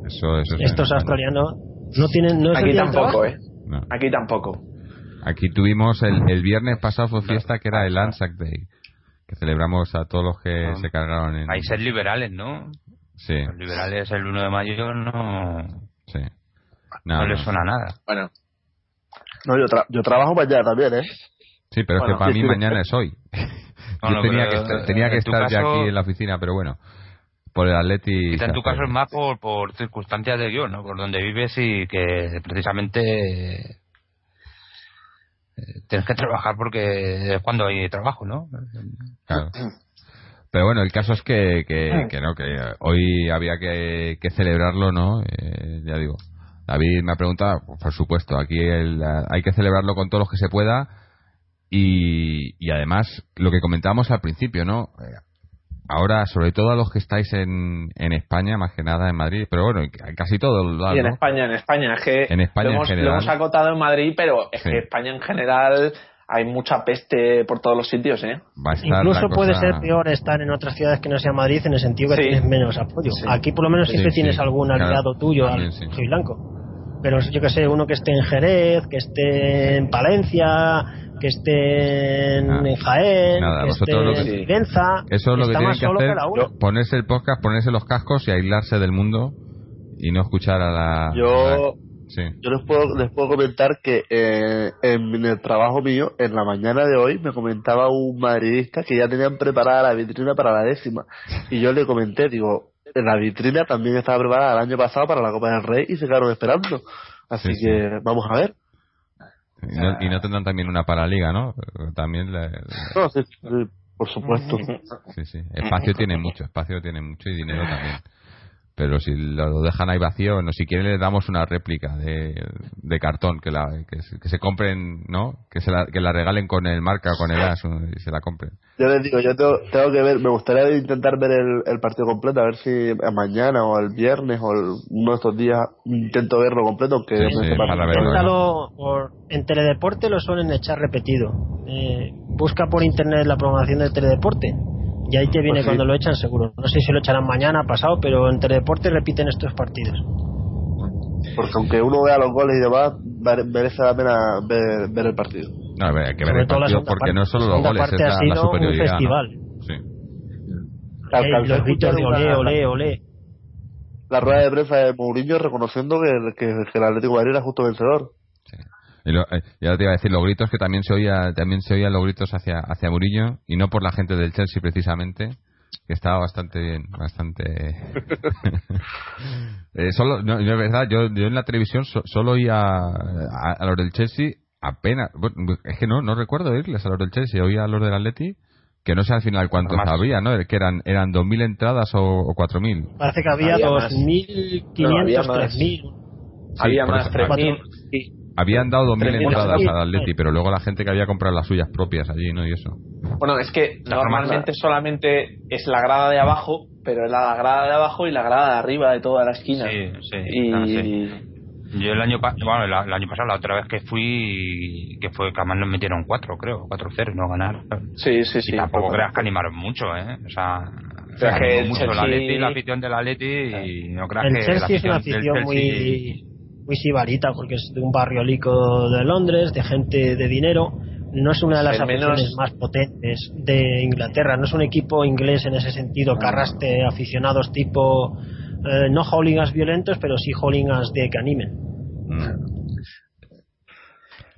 Eso, eso Estos australianos no tienen. No aquí tampoco, ¿eh? Aquí tampoco. Aquí tuvimos el, el viernes pasado fue fiesta que era el Anzac Day que celebramos a todos los que ah. se cargaron en países liberales no sí los liberales el 1 de mayo no sí no, le suena nada. Bueno. No, yo, yo trabajo mañana también, ¿eh? Sí, pero es que para mí mañana es hoy. yo tenía que, estar, tenía que estar ya aquí en la oficina, pero bueno. Por el Atleti. en tu caso es más por, por circunstancias de guion, ¿no? Por donde vives y que precisamente tienes que trabajar porque es cuando hay trabajo, ¿no? Claro. Pero bueno, el caso es que, que, que no, que hoy había que, celebrarlo, ¿no? Eh, ya digo, David me ha preguntado, por supuesto, aquí hay que celebrarlo con todos los que se pueda y, y además lo que comentábamos al principio, ¿no? Ahora, sobre todo a los que estáis en, en España, más que nada en Madrid, pero bueno, casi todos los Y en España, en España, es que en España lo, hemos, lo hemos acotado en Madrid, pero es que España en general hay mucha peste por todos los sitios, ¿eh? Incluso puede ser peor estar en otras ciudades que no sea Madrid en el sentido que tienes menos apoyo. Aquí por lo menos siempre tienes algún aliado tuyo, al soy blanco. Pero yo que sé, uno que esté en Jerez, que esté en Palencia, que esté en, ah, Jaén, que esté en Venza, eso es lo que tienen que hacer, ponerse el podcast, ponerse los cascos y aislarse del mundo y no escuchar a la... Yo, yo les, puedo, les puedo comentar que eh, en el trabajo mío, en la mañana de hoy, me comentaba un madridista que ya tenían preparada la vitrina para la décima. Y yo le comenté, digo, la vitrina también estaba preparada el año pasado para la Copa del Rey y se quedaron esperando. Así que vamos a ver. Y no, tendrán también una para liga, ¿no? También No, sí, por supuesto. Sí, sí. Espacio tiene mucho, espacio tiene mucho y dinero también pero si lo dejan ahí vacío, no si quieren le damos una réplica de, de cartón que la que, se compren, ¿no? Que se la, que la regalen con el marca o con el as y se la compren. Yo les digo, yo tengo, tengo que ver, me gustaría intentar ver el, el, partido completo, a ver si mañana o el viernes o uno de estos días intento verlo completo, aunque sí, sí, por, en Teledeporte lo suelen echar repetido. Eh, busca por internet la programación del Teledeporte y ahí te viene pues cuando lo echan seguro. No sé si lo echarán mañana, pasado, pero en Teledeporte repiten estos partidos. Porque aunque uno vea los goles y demás, merece la pena ver, el partido. No, hay que ver el partido porque no solo los goles, es la, la superioridad. Un festival. Sí. los gritos de olé, olé, olé. La rueda de prensa de Mourinho reconociendo que, que, que el Atlético de Madrid era justo vencedor. Y lo, eh, ya te iba a decir los gritos que también se oía, también se oían los gritos hacia hacia Murillo y no por la gente del Chelsea precisamente, que estaba bastante bien, bastante. eh, solo, no, es verdad, yo, yo en la televisión solo oía a, a, los del Chelsea apenas, es que no no recuerdo oírles a los del Chelsea, oía a los del Atleti que no sé al final cuántos había, ¿no? Que eran eran 2.000 entradas o, o 4.000. Parece que había, había 2.500, 3.000. había más, 3.000. Habían dado 2.000 entradas al Atleti, pero luego la gente que había comprado las suyas propias allí, ¿no? Y eso. Bueno, es que normalmente solamente es la grada de abajo, pero es la grada de abajo y la grada de arriba de toda la esquina. Sí, sí. Y... Yo el año, bueno, el, año pasado, la otra vez que fui, que fue que además nos metieron 4, creo, 4-0 y no ganaron. Sí, sí, sí. Y tampoco creas que animaron mucho, ¿eh? O sea, que mucho Chelsea... la Atleti, la afición del Atleti y no creas el que Chelsea la afición, es una afición muy muy sibarita porque es de un barrio lico de Londres, de gente de dinero. No es una de las aficiones más potentes de Inglaterra. No es un equipo inglés en ese sentido que arrastre aficionados tipo, eh, no hooligans violentos, pero sí hooligans de que animen.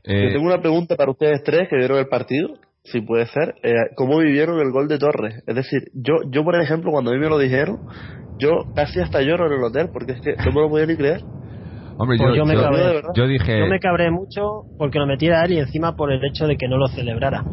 Eh, tengo una pregunta para ustedes tres que vieron el partido, si puede ser. Eh, ¿Cómo vivieron el gol de Torres? Es decir, yo, yo por ejemplo, cuando a mí me lo dijeron, yo casi hasta lloro en el hotel porque es que no me lo podía ni creer. Hombre, Pues yo, yo me yo- cabré. yo dije. Yo me cabré mucho porque lo metiera él y encima por el hecho de que no lo celebrara.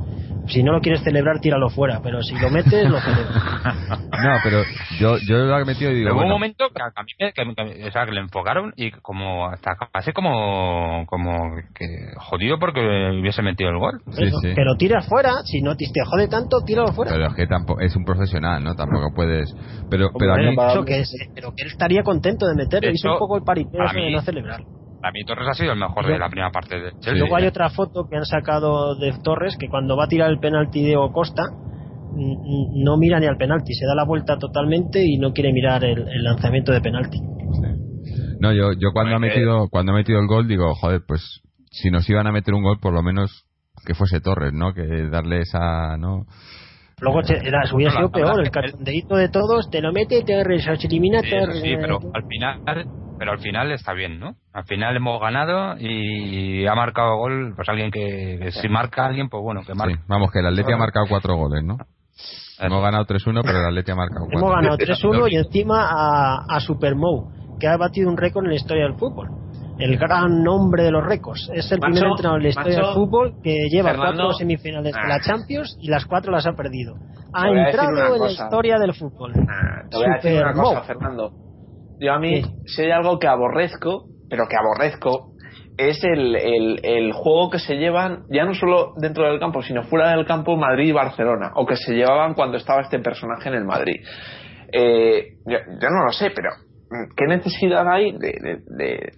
Si no lo quieres celebrar, tíralo fuera, pero si lo metes, lo celebras. No, pero yo, yo lo he metido y digo. Pero hubo un bueno, momento que a, a mí me, que, que- o sea, que le enfocaron y como hasta casi como como que jodido porque hubiese metido el gol. Sí, Eso, sí. Que lo tiras fuera, si no te te jode tanto, tíralo fuera. Pero es que tampoco es un profesional, ¿no? Tampoco puedes. Pero, pero a Hombre, mí. Eso que es, pero que él estaría contento de meterlo. Hizo un poco el paripé de no celebrar. Para mí Torres ha sido el mejor de la primera parte Chelsea. Luego hay otra foto que han sacado de Torres que cuando va a tirar el penalti de Costa no mira ni al penalti, se da la vuelta totalmente y no quiere mirar el, el lanzamiento de penalti. No, yo, yo cuando ha metido, cuando ha metido el gol digo, joder, pues si nos iban a meter un gol, por lo menos que fuese Torres, ¿no? Que darle esa, ¿no? Luego era, hubiera sido peor, el cachondeíto de todos, te lo mete, te se elimina, eso sí, pero al final pero al final está bien, ¿no? Al final hemos ganado y ha marcado gol, pues alguien que, que si marca a alguien, pues bueno, que Sí, marque. vamos, que el Atleti ha marcado cuatro goles, ¿no? Hemos ganado 3-1, pero el Atleti ha marcado Hemos cuatro. ganado 3-1 y encima a, a Supermou, que ha batido un récord en la historia del fútbol. El gran nombre de los récords. Es el Macho, primer entrenador en la historia macho, del fútbol que lleva Fernando, cuatro semifinales de ah. la Champions y las cuatro las ha perdido. Ha entrado en la cosa. historia del fútbol. Nah, te voy a decir una cosa, Fernando. Yo a mí, si hay algo que aborrezco, pero que aborrezco, es el, el, el juego que se llevan, ya no solo dentro del campo, sino fuera del campo, Madrid y Barcelona, o que se llevaban cuando estaba este personaje en el Madrid. Eh, yo, yo no lo sé, pero mm, ¿qué necesidad hay de, de, de,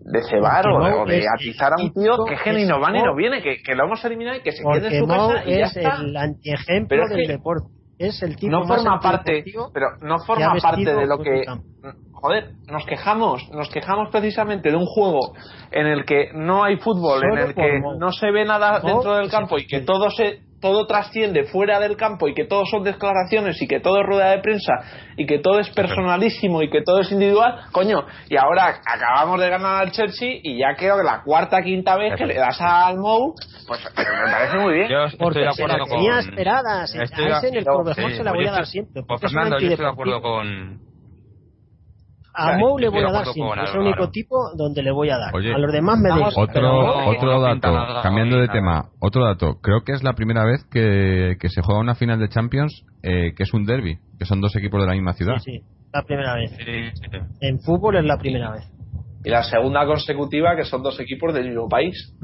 de cebar o de, o atizar a un tío que, que ni es no va ni no viene, que, que lo hemos eliminado y que se quede en su casa y ya es está? el antiejemplo es del que deporte. Es el tipo no forma parte pero no forma parte de lo que joder nos quejamos nos quejamos precisamente de un juego en el que no hay fútbol Solo en el que no se ve nada dentro del campo y que todo se todo trasciende fuera del campo y que todo son declaraciones y que todo es rueda de prensa y que todo es personalísimo y que todo es individual coño y ahora acabamos de ganar al Chelsea y ya creo que la cuarta quinta vez que le das al Mou pues me parece muy bien Yo estoy Porque de acuerdo con tenía esperada. se- Estoy a de- ese en el no, por mejor sí, se la voy yo a dar estoy- siempre. Pues Fernando, yo estoy de acuerdo con A Mou le voy a dar siempre. Es el Álvaro. único tipo donde le voy a dar. Oye, a los demás me dejo. Otro, otro dato, cambiando de tema, otro dato. Creo que es la primera vez que, que se juega una final de Champions eh, que es un derby, que son dos equipos de la misma ciudad. Sí, sí, la primera vez. Sí, sí. En fútbol es la primera vez. y la segunda consecutiva que son dos equipos del mismo país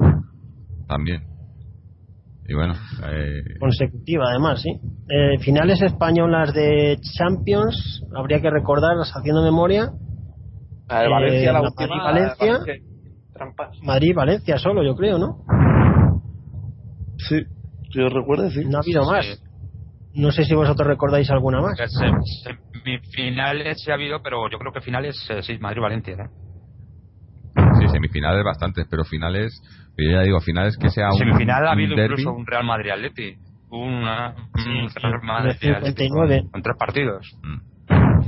También. Y bueno, eh, Consecutiva, además, sí. Eh, finales españolas de Champions, habría que recordarlas haciendo memoria. La de Eh, Valencia, la, la última. La de Valencia. Trampas. Madrid-Valencia solo, yo creo, ¿no? Sí, yo recuerde, sí. No ha habido más. Sí. No sé si vosotros recordáis alguna más. Que sem- Semifinales sí ha habido, pero yo creo que finales eh, sí, Madrid-Valencia. ¿eh? sí, semifinales bastantes, pero finales, yo ya digo, finales que sea un, Semifinal ha un habido derbi. incluso un Real Madrid-Atleti. Una, un sí, Real de Madrid-Atleti 59. con tres partidos. Mm.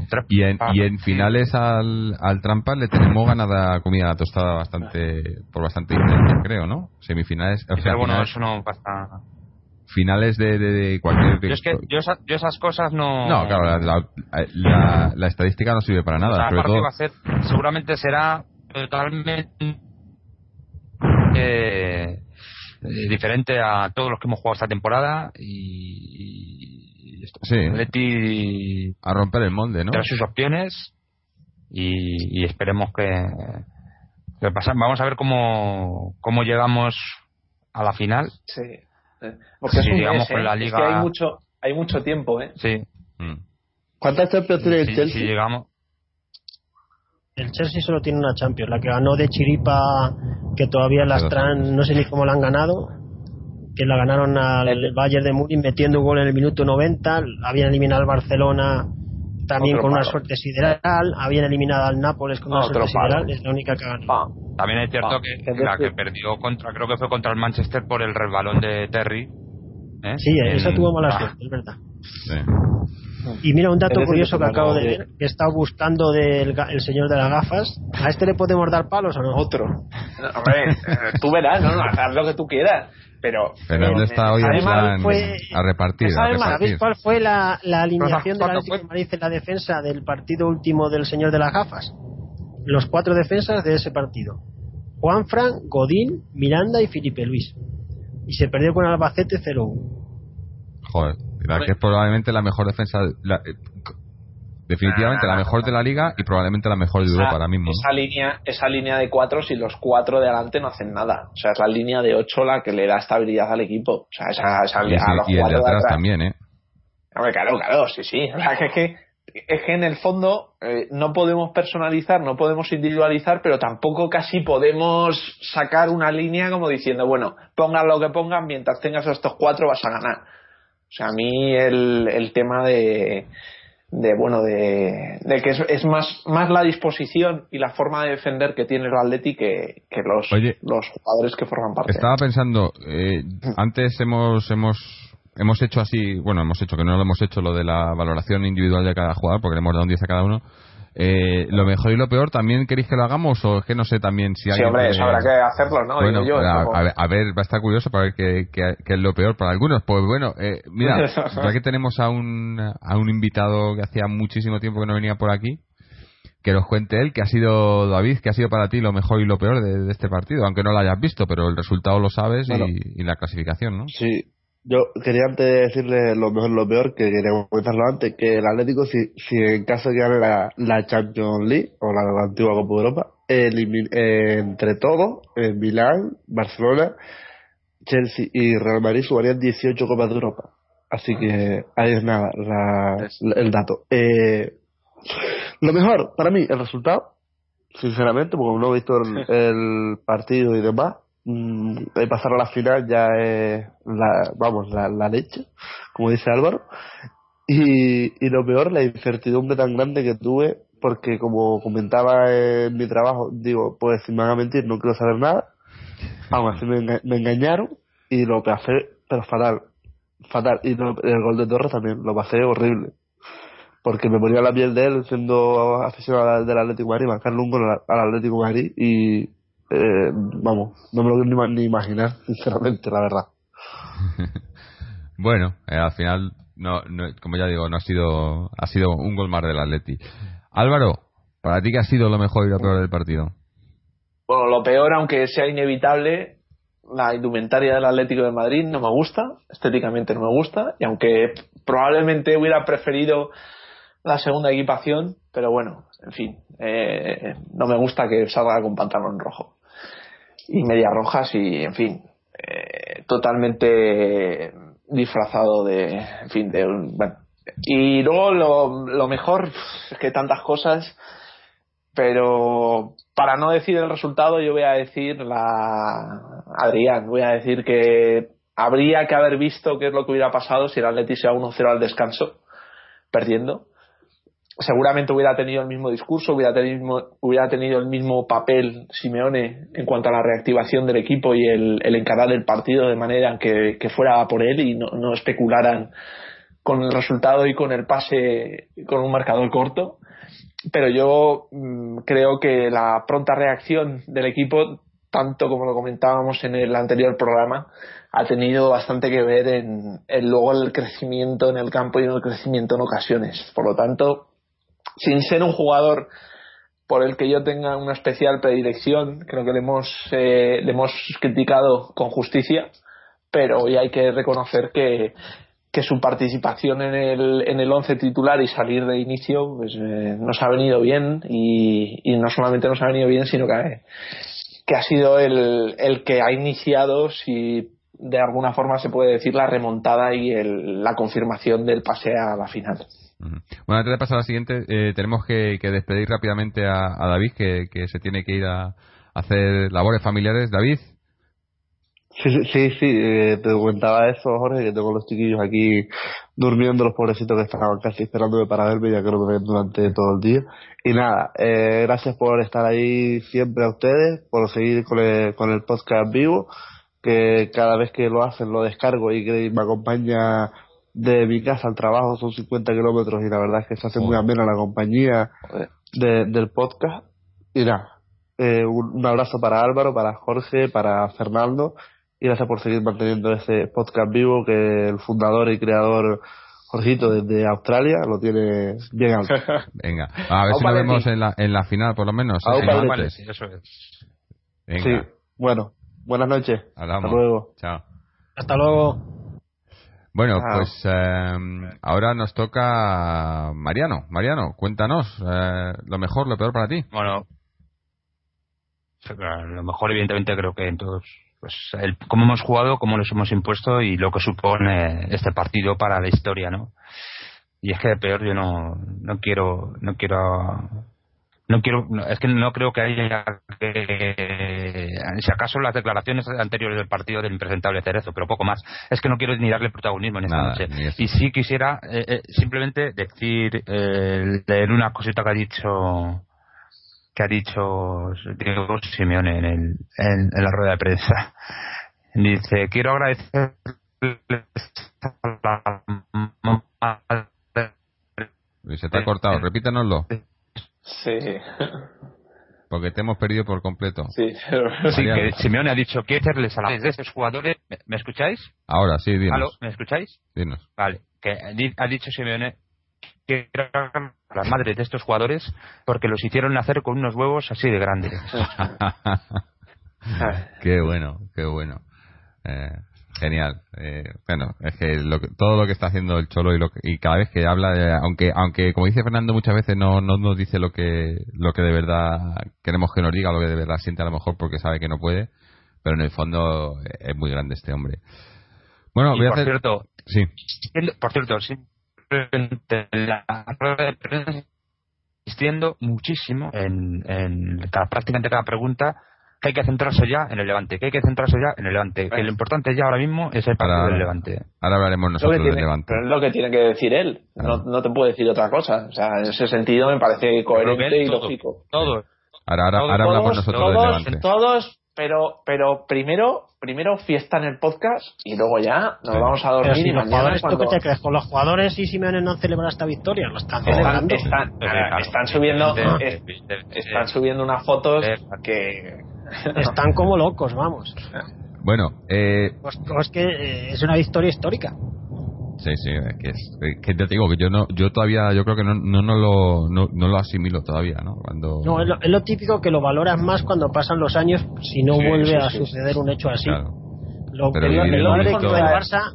Tres Y en, y en finales al, al Trampas le tenemos ganada comida la tostada bastante por bastante diferencia, creo, ¿no? Semifinales, o sea, Pero bueno, finales, eso no pasa. finales de, de, de cualquier... Yo es que yo, esa- yo esas cosas no. No, claro, la, la- la- la estadística no sirve para nada, Cada sobre partido todo... va a ser, seguramente será totalmente eh, eh, diferente a todos los que hemos jugado esta temporada y, y esto. Sí. Atleti A romper el molde, ¿no? tendrá sus opciones y, y esperemos que, que vamos a ver cómo, cómo llegamos a la final. Sí. Eh, Porque Sí, es un digamos, mes, con ¿eh? la Es liga- que hay mucho, hay mucho tiempo, ¿eh? Sí, Mm. ¿Cuántas Champions tiene el Chelsea? si llegamos. El Chelsea solo tiene una Champions, la que ganó de Chiripa, que todavía las años. no sé ni cómo la han ganado, que la ganaron al El- Bayern de Múnich metiendo un gol en el minuto 90, habían eliminado al Barcelona también con una suerte sideral, habían eliminado al Nápoles con una Otro suerte palo. sideral, es la única que ha ganado. Pa. También es cierto que es la que perdió contra, creo que fue contra el Manchester por el resbalón de Terry. ¿eh? Sí, esa En- tuvo mala ah, suerte, es verdad. Sí. Y mira un dato curioso que acabo de ver, que he estado buscando del ga- el señor de las gafas. ¿A este le podemos dar palos o no? Otro. Hombre, eh, tú verás, ¿no? Haz lo que tú quieras. Pero. Fernando eh, está hoy en además plan fue- a repartir, a ¿Sabéis repartir. cuál fue la, la alineación del ¿Cuánto Atlético fue? de Madrid en la defensa del partido último del señor de las gafas? los cuatro defensas de ese partido. Juanfran, Godín, Miranda y Felipe Luis. Y se perdió con Albacete 0-1. Joder, que es probablemente la mejor defensa, eh, definitivamente la mejor de la liga y probablemente la mejor de Europa ahora mismo. Esa línea, esa línea de cuatro, si los cuatro de adelante no hacen nada. O sea, es la línea de ocho la que le da estabilidad al equipo. O sea, esa, esa y, a los y el de atrás, también, ¿eh? claro, claro, sí, sí. O sea, que es que, es que en el fondo eh, no podemos personalizar, no podemos individualizar, pero tampoco casi podemos sacar una línea como diciendo, bueno, pongan lo que pongan, mientras tengas a estos cuatro vas a ganar. O sea, a mí el, el tema de, de bueno de, de que es, es, más más la disposición y la forma de defender que tiene el Atleti que, que los, los jugadores que forman parte. Estaba pensando, eh, antes hemos hemos hemos hecho así, bueno, hemos hecho que no lo hemos hecho lo de la valoración individual de cada jugador porque le hemos dado un 10 a cada uno. Eh, lo mejor y lo peor, ¿también queréis que lo hagamos o es que no sé también si hay... Sí, hombre, eso habrá que hacerlo, ¿no? Bueno, a, ver, va a estar curioso para ver qué, es lo peor para algunos. Pues bueno, eh, mira, ya que tenemos a un, a un invitado que hacía muchísimo tiempo que no venía por aquí, que nos cuente él, que ha sido David, que ha sido para ti lo mejor y lo peor de, este partido, aunque no lo hayas visto, pero el resultado lo sabes y, y, la clasificación, ¿no? Sí, yo quería antes decirle lo mejor lo peor, que quería comentarlo antes, que el Atlético, si, si en caso de gane la, la Champions League, o la, antigua Copa de Europa, eh, entre todos, en Milán, Barcelona, Chelsea y Real Madrid sumarían 18 Copas de Europa. Así que ahí es nada, el dato. Eh, lo mejor, para mí, el resultado, sinceramente, porque no he visto el partido y demás, de pasar a la final ya es la, vamos, la, la leche, como dice Álvaro. Y, y lo peor, la incertidumbre tan grande que tuve, porque como comentaba en mi trabajo, digo, pues si me van a mentir, no quiero saber nada. Aún así me, engañaron y lo pasé, pero fatal. Fatal. Y el gol de Torres también, lo pasé horrible. Porque me ponía la piel de él siendo aficionado del Atlético de Madrid, marcarle un gol al Atlético de Madrid y, eh, vamos, no me lo quiero ni, imaginar, sinceramente, la verdad. bueno, eh, al final, no, como ya digo, no ha sido, ha sido un gol más del Atleti. Álvaro, para ti, ¿qué ha sido lo mejor y lo peor del partido? Bueno, lo peor, aunque sea inevitable, la indumentaria del Atlético de Madrid no me gusta, estéticamente no me gusta, y aunque probablemente hubiera preferido la segunda equipación, pero bueno, en fin, eh, no me gusta que salga con pantalón rojo y medias rojas y, en fin, eh, totalmente disfrazado de, en fin, de bueno. Y luego lo, lo mejor es que tantas cosas, pero para no decir el resultado yo voy a decir la Adrián, voy a decir que habría que haber visto qué es lo que hubiera pasado si el Atleti sea 1-0 al descanso, perdiendo seguramente hubiera tenido el mismo discurso, hubiera tenido, hubiera tenido el mismo papel Simeone en cuanto a la reactivación del equipo y el, el encarar el partido de manera que, fuera por él y no, no, especularan con el resultado y con el pase con un marcador corto. Pero yo mm, creo que la pronta reacción del equipo, tanto como lo comentábamos en el anterior programa, ha tenido bastante que ver en, en luego el crecimiento en el campo y en el crecimiento en ocasiones. Por lo tanto, sin ser un jugador por el que yo tenga una especial predilección, creo que le hemos, eh, le hemos criticado con justicia, pero hoy hay que reconocer que, su participación en el, en el once titular y salir de inicio pues, eh, nos ha venido bien y, no solamente nos ha venido bien, sino que, que ha sido el, el que ha iniciado, si de alguna forma se puede decir, la remontada y el, la confirmación del pase a la final. Bueno, antes de pasar a la siguiente, eh, tenemos que, despedir rápidamente a, David, que, se tiene que ir a, hacer labores familiares. David. Sí, sí, sí, eh, te comentaba eso, Jorge, que tengo los chiquillos aquí durmiendo, los pobrecitos que estaban casi esperándome para verme, ya que me ven durante todo el día. Y nada, eh, gracias por estar ahí siempre a ustedes, por seguir con el, con el podcast vivo, que cada vez que lo hacen lo descargo y que me acompaña de mi casa al trabajo son 50 kilómetros y la verdad es que se hace muy amena la compañía del podcast. Y nada, eh, un, abrazo para Álvaro, para Jorge, para Fernando y gracias por seguir manteniendo ese podcast vivo que el fundador y creador Jorgito desde Australia lo tiene bien alto. Venga, a ver si nos vemos en la, en la final por lo menos. vale, sí, eso es. Venga. Sí, bueno, buenas noches. Hasta luego. Chao. Hasta luego. Bueno, pues eh, ahora nos toca Mariano. Mariano, cuéntanos eh, lo mejor, lo peor para ti. Bueno, lo mejor evidentemente creo que en todos pues el, cómo hemos jugado, cómo nos hemos impuesto y lo que supone este partido para la historia, ¿no? Y es que de peor yo no, no quiero, no quiero, no quiero, es que no creo que haya que, si acaso las declaraciones anteriores del partido del impresentable Cerezo, pero poco más. Es que no quiero ni darle protagonismo en esta noche. Y sí quisiera eh, eh, simplemente decir, eh, leer una cosita que ha dicho que ha dicho Diego Simeone en, el, en, la rueda de prensa. Dice, quiero agradecer se te ha cortado, repítanoslo. Sí. Porque te hemos perdido por completo. Sí, sí que Simeone ha dicho, quiero hacerles a la de esos jugadores. ¿Me, escucháis? Ahora sí, dinos. ¿Me escucháis? Dinos. Vale, que ha dicho Simeone que las madres de estos jugadores porque los hicieron nacer con unos huevos así de grandes. qué bueno, qué bueno. Eh, genial. Eh, bueno, es que, todo lo que está haciendo el Cholo y, lo y cada vez que habla, aunque aunque como dice Fernando muchas veces no, no nos dice lo que lo que de verdad queremos que nos diga, lo que de verdad siente a lo mejor porque sabe que no puede, pero en el fondo es muy grande este hombre. Bueno, voy a por hacer... cierto, sí. Por cierto, sí, la rueda de prensa insistiendo muchísimo en, en cada, prácticamente cada pregunta que hay que centrarse ya en el Levante, que hay que centrarse ya en el Levante, que lo importante ya ahora mismo es el partido del Levante. Ahora hablaremos nosotros del Levante. Pero es lo que tiene que decir él, no, no te puedo decir otra cosa. O sea, en ese sentido me parece coherente y lógico. Todo. Ahora, ahora, ahora hablamos nosotros del Levante. Todos, pero, pero primero primero fiesta en el podcast y luego ya nos vamos a dormir y mañana cuando... qué te crees? ¿Con los jugadores y Simeone no han celebrado esta victoria? Lo están celebrando. Están, están, subiendo están subiendo unas fotos que... Están como locos, vamos. Bueno, eh... Pues, pues, es que eh, es una victoria histórica. Sí, sí, es que, es, que te digo que yo no, yo todavía, yo creo que no, no, no lo, no, lo asimilo todavía, ¿no? Cuando... No, es lo, típico que lo valoras más cuando pasan los años si no vuelve a suceder un hecho así. Lo que el Barça,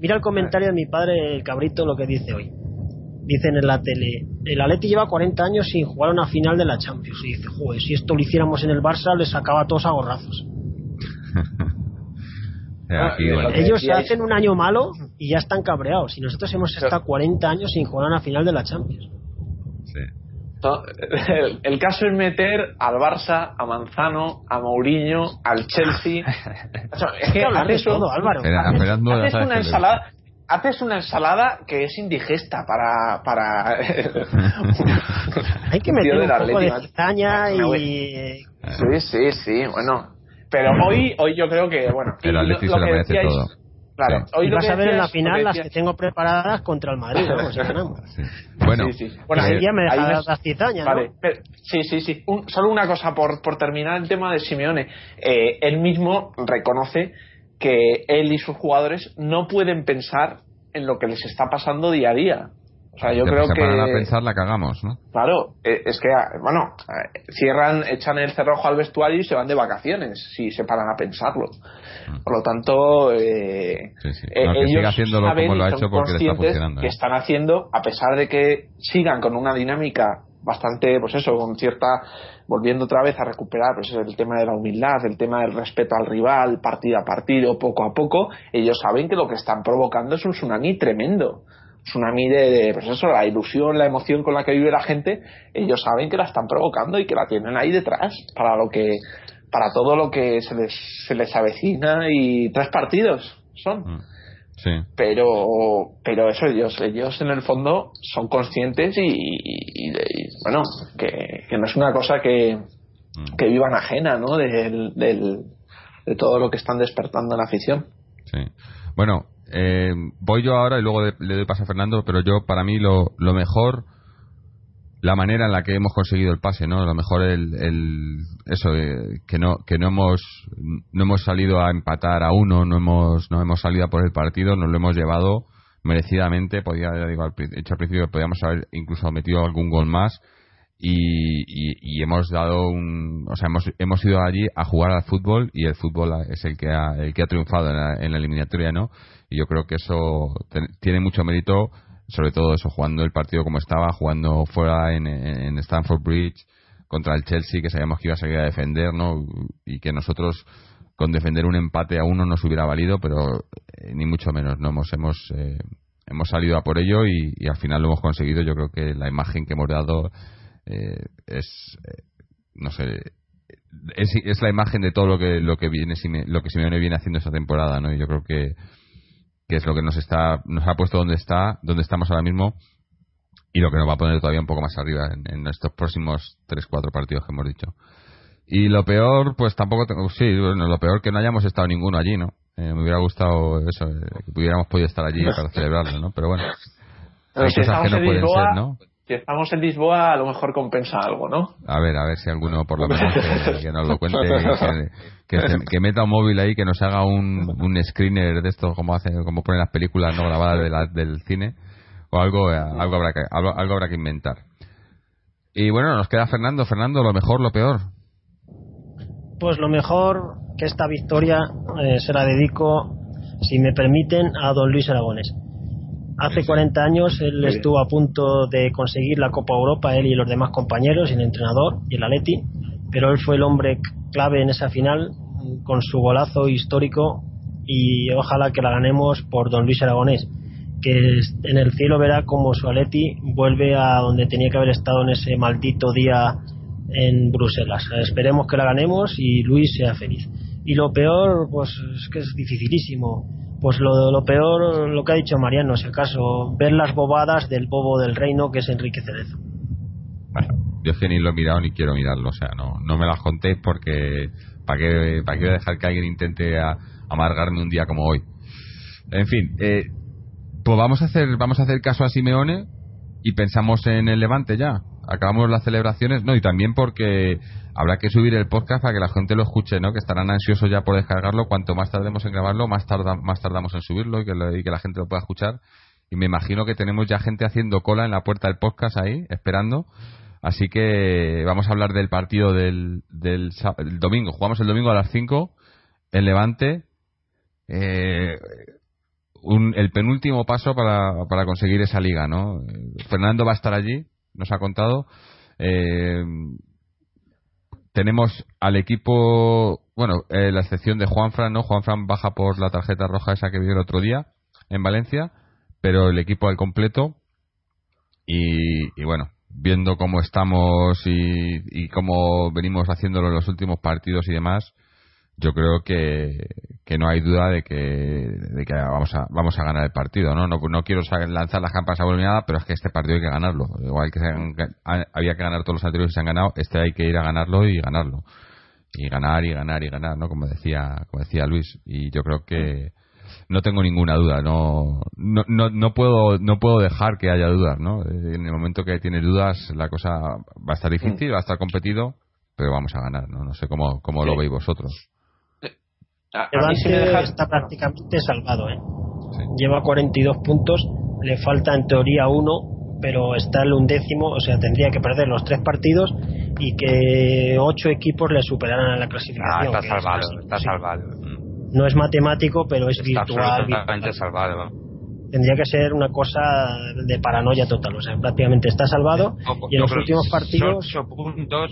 mira el comentario de mi padre, el cabrito, lo que dice hoy. Dicen en la tele, el Atleti lleva 40 años sin jugar una final de la Champions. Y dice, joder, si esto lo hiciéramos en el Barça, les sacaba a todos a gorrazos. Ah, ellos hacen un año malo y ya están cabreados. Y nosotros hemos estado 40 años sin jugar a la final de la Champions. El, caso es meter al Barça, a Manzano, a Mourinho, al Chelsea. es que haces, todo, Álvaro. haces una ensalada. Haces una ensalada que es indigesta para. para Hay que meter un poco de cizaña y. Sí, sí, sí. Bueno, pero hoy, hoy yo creo que, bueno. El Atleti se lo merece todo. Claro, hoy y vas a ver en la final las que tengo preparadas contra el Madrid, Bueno, sí, bueno ahí ya me dejas las cizañas, vale, sí, sí, sí. solo una cosa por, por terminar el tema de Simeone. Eh, él mismo reconoce que él y sus jugadores no pueden pensar en lo que les está pasando día a día. O sea, yo creo se que. a pensar, la cagamos, ¿no? Claro, eh, es que, bueno, eh, cierran, echan el cerrojo al vestuario y se van de vacaciones si se paran a pensarlo. Mm. Por lo tanto, eh, ellos haciéndolo como lo ha hecho porque le está funcionando. Que están haciendo, a pesar de que sigan con una dinámica bastante, pues eso, con cierta, volviendo otra vez a recuperar pues el tema de la humildad, el tema del respeto al rival, partido a partido, poco a poco, ellos saben que lo que están provocando es un tsunami tremendo tsunami de, pues eso, la ilusión, la emoción con la que vive la gente, ellos saben que la están provocando y que la tienen ahí detrás para lo que para todo lo que se les, se les avecina y tres partidos son. Mm. Sí. Pero, pero eso ellos, ellos en el fondo son conscientes y, bueno, que, que, no es una cosa que, mm. que vivan ajena, ¿no? Del, del, de todo lo que están despertando en la afición. Sí. Bueno, eh, voy yo ahora y luego le doy paso a Fernando, pero yo, para mí, lo, lo mejor, la manera en la que hemos conseguido el pase, ¿no? Lo mejor, el, el eso, eh, que no que no hemos no hemos salido a empatar a uno, no hemos no hemos salido a por el partido, nos lo hemos llevado merecidamente, podía, digo, al, hecho al principio podíamos haber incluso metido algún gol más y, hemos dado un, o sea, hemos, hemos ido allí a jugar al fútbol y el fútbol es el que ha, el que ha triunfado en la, en la eliminatoria, ¿no? Y yo creo que eso tiene mucho mérito, sobre todo eso, jugando el partido como estaba, jugando fuera en, en Stanford Bridge contra el Chelsea, que sabíamos que iba a salir a defender, ¿no? Y que nosotros con defender un empate a uno nos hubiera valido, pero eh, ni mucho menos, no hemos hemos eh, hemos salido a por ello y, y, al final lo hemos conseguido. Yo creo que la imagen que hemos dado eh, es eh, no sé es, es, la imagen de todo lo que lo que viene lo que Simeone viene haciendo esta temporada no y yo creo que, que es lo que nos está nos ha puesto donde está donde estamos ahora mismo y lo que nos va a poner todavía un poco más arriba en, estos próximos 3-4 partidos que hemos dicho. Y lo peor pues tampoco tengo sí bueno lo peor que no hayamos estado ninguno allí no eh, me hubiera gustado eso que pudiéramos podido estar allí para celebrarlo no pero bueno hay cosas que no pueden ser no si estamos en Lisboa, a lo mejor compensa algo, ¿no? A ver, a ver si alguno por lo menos que, nos lo cuente, que, meta un móvil ahí, que nos haga un, un screener de esto, como hace, como ponen las películas no grabadas de del cine, o algo, algo habrá que, algo, habrá que inventar. Y bueno, nos queda Fernando. Fernando, lo mejor, lo peor. Pues lo mejor que esta victoria eh, se la dedico, si me permiten, a don Luis Aragones Hace 40 años él estuvo a punto de conseguir la Copa Europa, él y los demás compañeros, y el entrenador y el Atleti, pero él fue el hombre clave en esa final con su golazo histórico y ojalá que la ganemos por don Luis Aragonés, que en el cielo verá como su Atleti vuelve a donde tenía que haber estado en ese maldito día en Bruselas. Esperemos que la ganemos y Luis sea feliz. Y lo peor, pues es que es dificilísimo pues lo, lo peor, lo que ha dicho Mariano, es el caso, ver las bobadas del bobo del reino que es Enrique Cerezo. Bueno, yo es que ni lo he mirado ni quiero mirarlo, o sea, no, me las contéis porque ¿para qué, para qué voy a dejar que alguien intente amargarme un día como hoy? En fin, eh, pues vamos a hacer vamos a hacer caso a Simeone y pensamos en el Levante ya. Acabamos las celebraciones, no, y también porque habrá que subir el podcast para que la gente lo escuche, ¿no? Que estarán ansiosos ya por descargarlo. Cuanto más tardemos en grabarlo, más, tarda, más tardamos en subirlo y que, que la gente lo pueda escuchar. Y me imagino que tenemos ya gente haciendo cola en la puerta del podcast ahí, esperando. Así que vamos a hablar del partido del, del, domingo. Jugamos el domingo a las 5 en Levante. Eh, un, el penúltimo paso para, para conseguir esa liga, ¿no? Fernando va a estar allí, nos ha contado. Eh, tenemos al equipo, bueno, eh, la excepción de Juanfran, ¿no? Juanfran baja por la tarjeta roja esa que vio el otro día en Valencia, pero el equipo al completo. Y, bueno, viendo cómo estamos y, y cómo venimos haciéndolo en los últimos partidos y demás, yo creo que, que no hay duda de que, de que vamos a vamos a ganar el partido no no, no quiero lanzar las campas a nada pero es que este partido hay que ganarlo. Igual que había que ganar todos los anteriores que se han ganado este hay que ir a ganarlo y ganarlo. Y ganar y ganar y ganar no como decía como decía Luis. Y yo creo que no tengo ninguna duda no no, no, no puedo no puedo dejar que haya dudas no en el momento que tienes dudas la cosa va a estar difícil va a estar competido pero vamos a ganar no no sé cómo cómo lo veis vosotros Levante está prácticamente salvado. ¿eh? Lleva 42 puntos, le falta en teoría uno, pero está el undécimo, o sea, tendría que perder los tres partidos y que ocho equipos le superaran a la clasificación. Ah, está salvado, está salvado. No es matemático, pero es está virtual. salvado. Tendría que ser una cosa de paranoia total, o sea, prácticamente está salvado y en los últimos partidos. Ocho puntos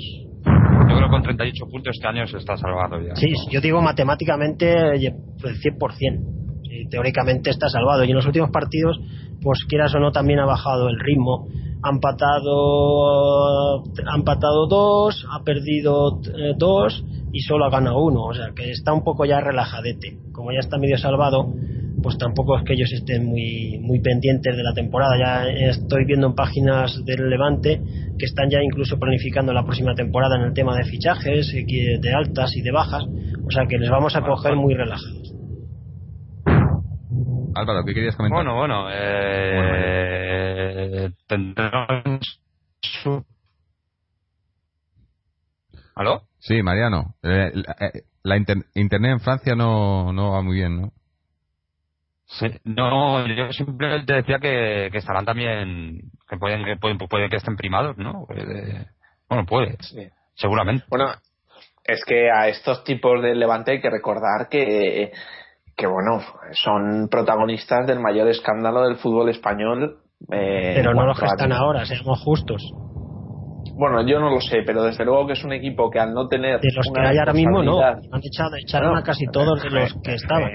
yo creo que con 38 puntos este año se está salvado ya. Sí, yo digo matemáticamente el 100%. teóricamente está salvado. Y en los últimos partidos, pues quieras o no, también ha bajado el ritmo. Ha empatado, ha empatado dos, ha perdido eh, dos y solo ha ganado uno. O sea que está un poco ya relajadete. Como ya está medio salvado, pues tampoco es que ellos estén muy, muy pendientes de la temporada. Ya estoy viendo en páginas del Levante que están ya incluso planificando la próxima temporada en el tema de fichajes, de altas y de bajas. O sea que les vamos a coger muy relajados. Álvaro, ¿qué querías comentar? Bueno, bueno, eh, ¿Aló? Sí, Mariano. Eh, la, eh, internet en Francia no, no va muy bien, ¿no? Sí, no, yo simplemente decía que, que estarán también, que pueden que, pueden, pueden que estén primados, ¿no? Bueno, puede, seguramente. Bueno, es que a estos tipos de Levante hay que recordar que, que bueno, son protagonistas del mayor escándalo del fútbol español. Eh, pero no los que están ahora, seamos justos. Bueno, yo no lo sé, pero desde luego que es un equipo que al no tener. De los que hay ahora mismo, no. Han echado, echaron a casi todos de los que estaban.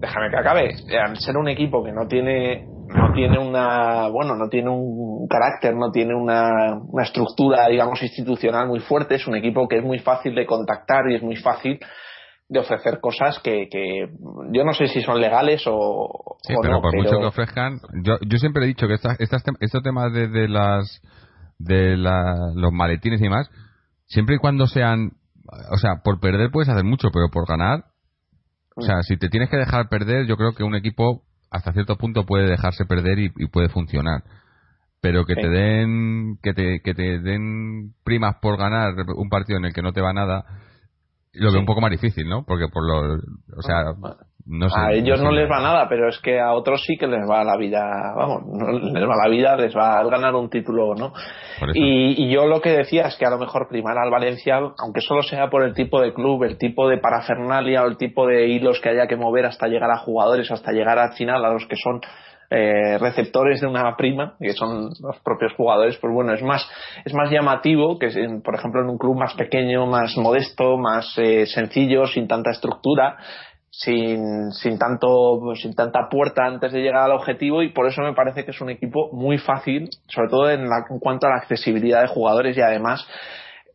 Déjame que acabe. Al ser un equipo que no tiene no tiene una bueno no tiene un carácter no tiene una, una estructura digamos institucional muy fuerte es un equipo que es muy fácil de contactar y es muy fácil de ofrecer cosas que, que yo no sé si son legales o, sí, pero por mucho que ofrezcan yo, yo siempre he dicho que estas, estas estos temas de, de las de la, los maletines y más siempre y cuando sean o sea por perder puedes hacer mucho pero por ganar o sea si te tienes que dejar perder yo creo que un equipo hasta cierto punto puede dejarse perder y, puede funcionar. Pero que te den que te, que te den primas por ganar un partido en el que no te va nada lo veo un poco más difícil no porque por lo o sea no a ellos no, les va nada pero es que a otros sí que les va la vida vamos no les va la vida les va a ganar un título no y, y, yo lo que decía es que a lo mejor primar al Valencia aunque solo sea por el tipo de club el tipo de parafernalia o el tipo de hilos que haya que mover hasta llegar a jugadores hasta llegar al final a los que son eh, receptores de una prima, que son los propios jugadores, pues bueno, es más, es más llamativo que, por ejemplo, en un club más pequeño, más modesto, más eh, sencillo, sin tanta estructura, sin, sin, tanto, sin tanta puerta antes de llegar al objetivo y por eso me parece que es un equipo muy fácil, sobre todo en, en cuanto a la accesibilidad de jugadores y además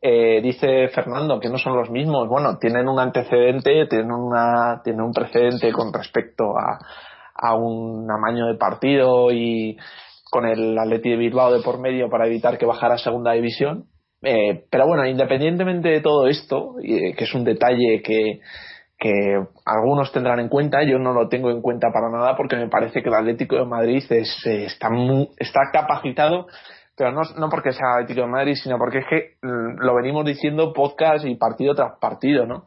eh, dice Fernando que no son los mismos. Bueno, tienen un antecedente, tienen, una, tienen un precedente con respecto a, a un amaño de partido y con el Atleti de Bilbao de por medio para evitar que bajara a segunda división. Eh, pero bueno, independientemente de todo esto, eh, que es un detalle que, que algunos tendrán en cuenta, yo no lo tengo en cuenta para nada porque me parece que el Atlético de Madrid es, eh, está, está capacitado, pero no, no porque sea Atlético de Madrid, sino porque es que mm, lo venimos diciendo podcast y partido tras partido, ¿no?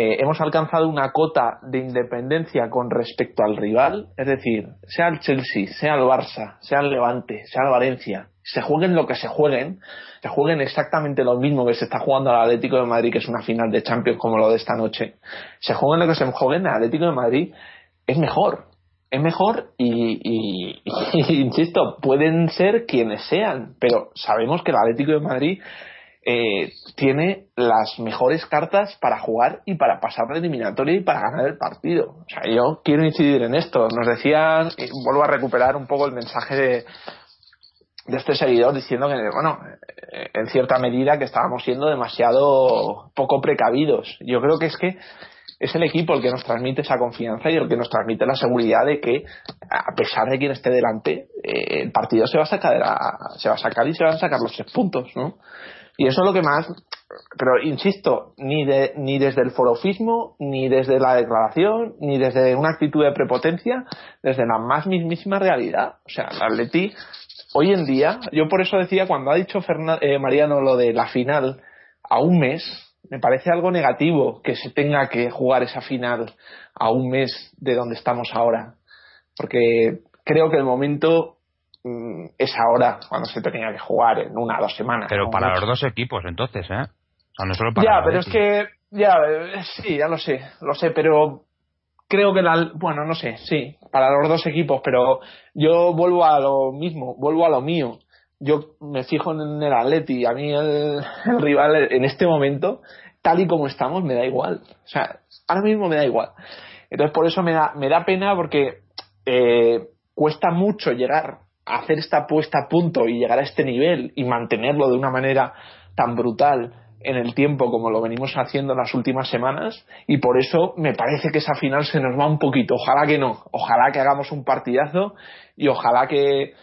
Eh, hemos alcanzado una cota de independencia con respecto al rival, es decir, sea el Chelsea, sea el Barça, sea el Levante, sea el Valencia, se jueguen lo que se jueguen, se jueguen exactamente lo mismo que se está jugando al Atlético de Madrid, que es una final de Champions como lo de esta noche, se jueguen lo que se jueguen, el Atlético de Madrid es mejor, es mejor y, y, insisto, pueden ser quienes sean, pero sabemos que el Atlético de Madrid eh, tiene las mejores cartas para jugar y para pasar la eliminatoria y para ganar el partido. O sea, yo quiero incidir en esto. Nos decían, vuelvo a recuperar un poco el mensaje de, de este seguidor diciendo que, bueno, eh, en cierta medida que estábamos siendo demasiado poco precavidos. Yo creo que es que es el equipo el que nos transmite esa confianza y el que nos transmite la seguridad de que, a pesar de quien esté delante, eh, el partido se va a sacar, se va a sacar y se van a sacar los tres puntos, ¿no? Y eso es lo que más, pero insisto, ni, de, ni desde el forofismo, ni desde la declaración, ni desde una actitud de prepotencia, desde la más mismísima realidad. O sea, el Atleti, hoy en día, yo por eso decía, cuando ha dicho eh, Mariano lo de la final a un mes, me parece algo negativo que se tenga que jugar esa final a un mes de donde estamos ahora. Porque creo que el momento es ahora cuando se tenía que jugar en una o dos semanas. Pero para los dos equipos, entonces, ¿eh? ya, pero es que, ya, eh, sí, ya lo sé, lo sé, pero creo que la, bueno, no sé, sí, para los dos equipos, pero yo vuelvo a lo mismo, vuelvo a lo mío. Yo me fijo en el Atleti, a mí el, rival en este momento, tal y como estamos, me da igual. O sea, ahora mismo me da igual. Entonces por eso me da, me da pena porque eh, cuesta mucho llegar hacer esta puesta a punto y llegar a este nivel y mantenerlo de una manera tan brutal en el tiempo como lo venimos haciendo en las últimas semanas y por eso me parece que esa final se nos va un poquito. Ojalá que no, ojalá que hagamos un partidazo y ojalá que,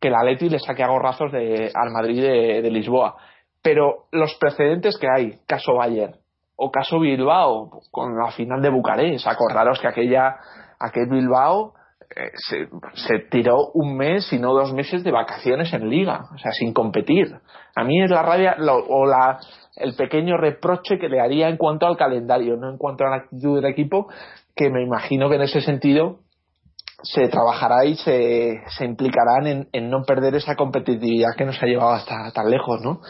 que la Leti le saque a gorrazos de, al Madrid de, Lisboa. Pero los precedentes que hay, caso Bayern o caso Bilbao con la final de Bucarest, acordaros que aquella, aquel Bilbao eh, se, tiró un mes y no dos meses de vacaciones en liga, o sea, sin competir. A mí es la rabia o la, el pequeño reproche que le haría en cuanto al calendario, no en cuanto a la actitud del equipo, que me imagino que en ese sentido se trabajará y se, se implicarán en, en, no perder esa competitividad que nos ha llevado hasta tan lejos, ¿no?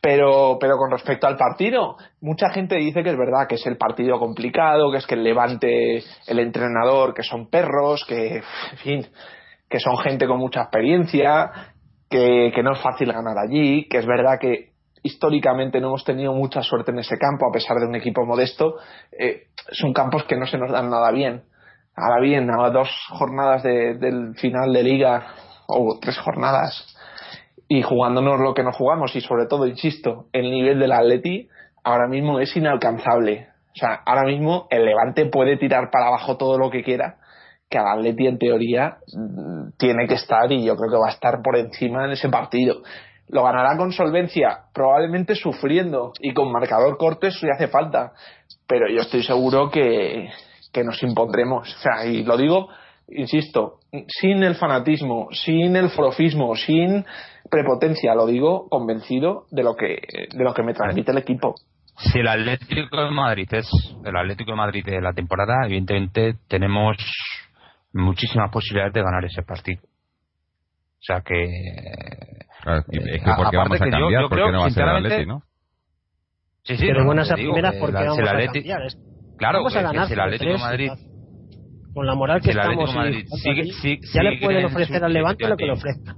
Pero, pero con respecto al partido, mucha gente dice que es verdad que es el partido complicado, que es que el Levante, el entrenador, que son perros, que, en fin, que son gente con mucha experiencia, que, que no es fácil ganar allí, que es verdad que históricamente no hemos tenido mucha suerte en ese campo, a pesar de un equipo modesto, eh, son campos que no se nos dan nada bien ahora bien, a dos jornadas de, del final de liga, o tres jornadas, y jugándonos lo que nos jugamos, y sobre todo, insisto, el nivel del Atleti ahora mismo es inalcanzable. O sea, ahora mismo el Levante puede tirar para abajo todo lo que quiera, que al Atleti en teoría mm, tiene que estar y yo creo que va a estar por encima en ese partido. Lo ganará con solvencia, probablemente sufriendo y con marcador corto si hace falta. Pero yo estoy seguro que, que nos impondremos. O sea, y lo digo, insisto, sin el fanatismo, sin el forofismo, sin prepotencia, lo digo convencido de lo que, de lo que me transmite el equipo. Si el Atlético de Madrid es el Atlético de Madrid de la temporada, evidentemente tenemos muchísimas posibilidades de ganar ese partido. O sea que. Claro, es que porque vamos a cambiar, yo, no va a ser el Atlético, ¿no? Sí, sí, pero buenas a primeras porque vamos a cambiar. Claro, vamos a ganar si el Atlético de Madrid. con la moral que si estamos Atlético Madrid. sigue, aquí, sigue, ya le pueden ofrecer al Levante lo que le ofrezca.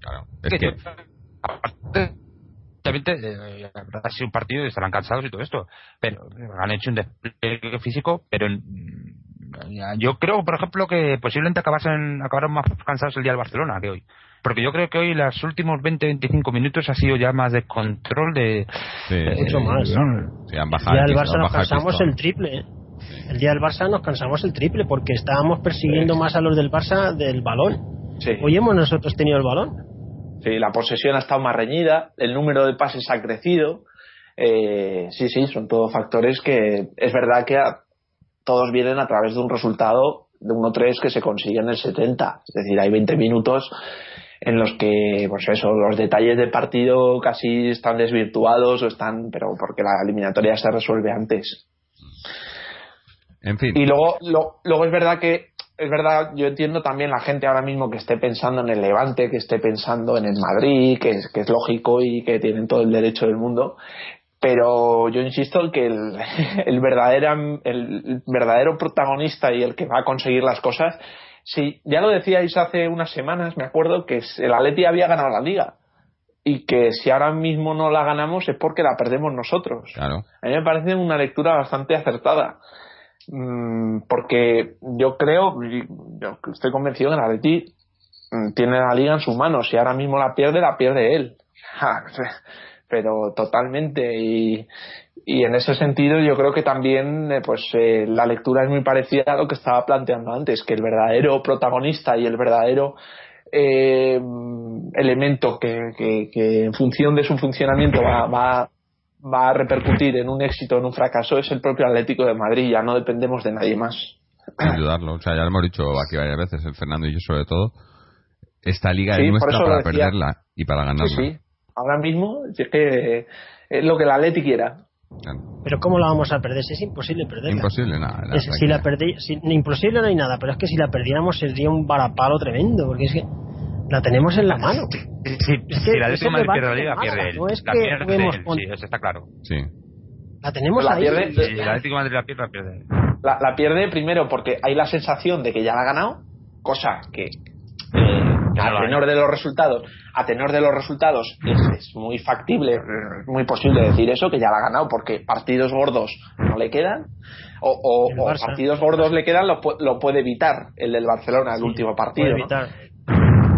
Claro, es que aparte, eh, habrá sido un partido y estarán cansados y todo esto pero han hecho un despliegue físico pero yo creo por ejemplo que posiblemente acabasen, acabaron más cansados el día del Barcelona que hoy porque yo creo que hoy los últimos 20-25 minutos ha sido ya más de control de sí, eh, Mucho más. no, sí, han El bajado día del el Barça nos cansamos el triple. El día del Barça nos cansamos el triple porque estábamos persiguiendo más a los del Barça del balón. Sí. Hoy hemos nosotros tenido el balón. Sí, la posesión ha estado más reñida, el número de pases ha crecido. Eh, sí, sí, son todos factores que es verdad que a- todos vienen a través de un resultado de 1-3 que se consigue en el 70. Es decir, hay 20 minutos en los que, pues eso, los detalles del partido casi están desvirtuados o están, pero porque la eliminatoria se resuelve antes. En fin, Y luego, lo- luego es verdad que, es verdad, yo entiendo también la gente ahora mismo que esté pensando en el Levante, que esté pensando en el Madrid, que es, que es lógico y que tienen todo el derecho del mundo. Pero yo insisto en que el, el, verdadero, el verdadero protagonista y el que va a conseguir las cosas, si ya lo decíais hace unas semanas, me acuerdo que el Atleti había ganado la liga y que si ahora mismo no la ganamos es porque la perdemos nosotros. claro. A mí me parece una lectura bastante acertada. Mm, porque yo creo, yo estoy convencido que el Atleti mm, tiene la liga en sus manos. Si ahora mismo la pierde, la pierde él. Ja, Pero totalmente. Y, y en ese sentido yo creo que también eh, pues eh, la lectura es muy parecida a lo que estaba planteando antes, que el verdadero protagonista y el verdadero eh, elemento que, que, que en función de su funcionamiento va, va, va a repercutir en un éxito o en un fracaso es el propio Atlético de Madrid, ya no dependemos de nadie más. Sin dudarlo. O sea, ya lo hemos dicho aquí varias veces, el Fernando y yo sobre todo. Esta liga Sí, es nuestra para perderla y para ganarla. Sí, sí. Ahora mismo es que es lo que el Atleti quiera. Claro. Pero ¿cómo la vamos a perder? Si es imposible perderla. Imposible, nada. nada, Es- si la perdí, si- imposible no hay nada, pero es que si la perdiéramos sería un varapalo tremendo, porque es que la tenemos en la mano. si, Es si que ese Madrid debate pierde la liga pierde él no es la que pierde él, con- sí eso está claro Sí. La tenemos La ahí. pierde- si el Atlético de Madrid la pierde la pierde. La, la pierde primero porque hay la sensación de que ya la ha ganado, cosa que a tenor de los resultados, a tenor de los resultados es, es muy factible, es muy posible decir eso, que ya la ha ganado porque partidos gordos no le quedan, o, partidos gordos le quedan, lo, lo puede evitar el del Barcelona, el Sí, último puede partido.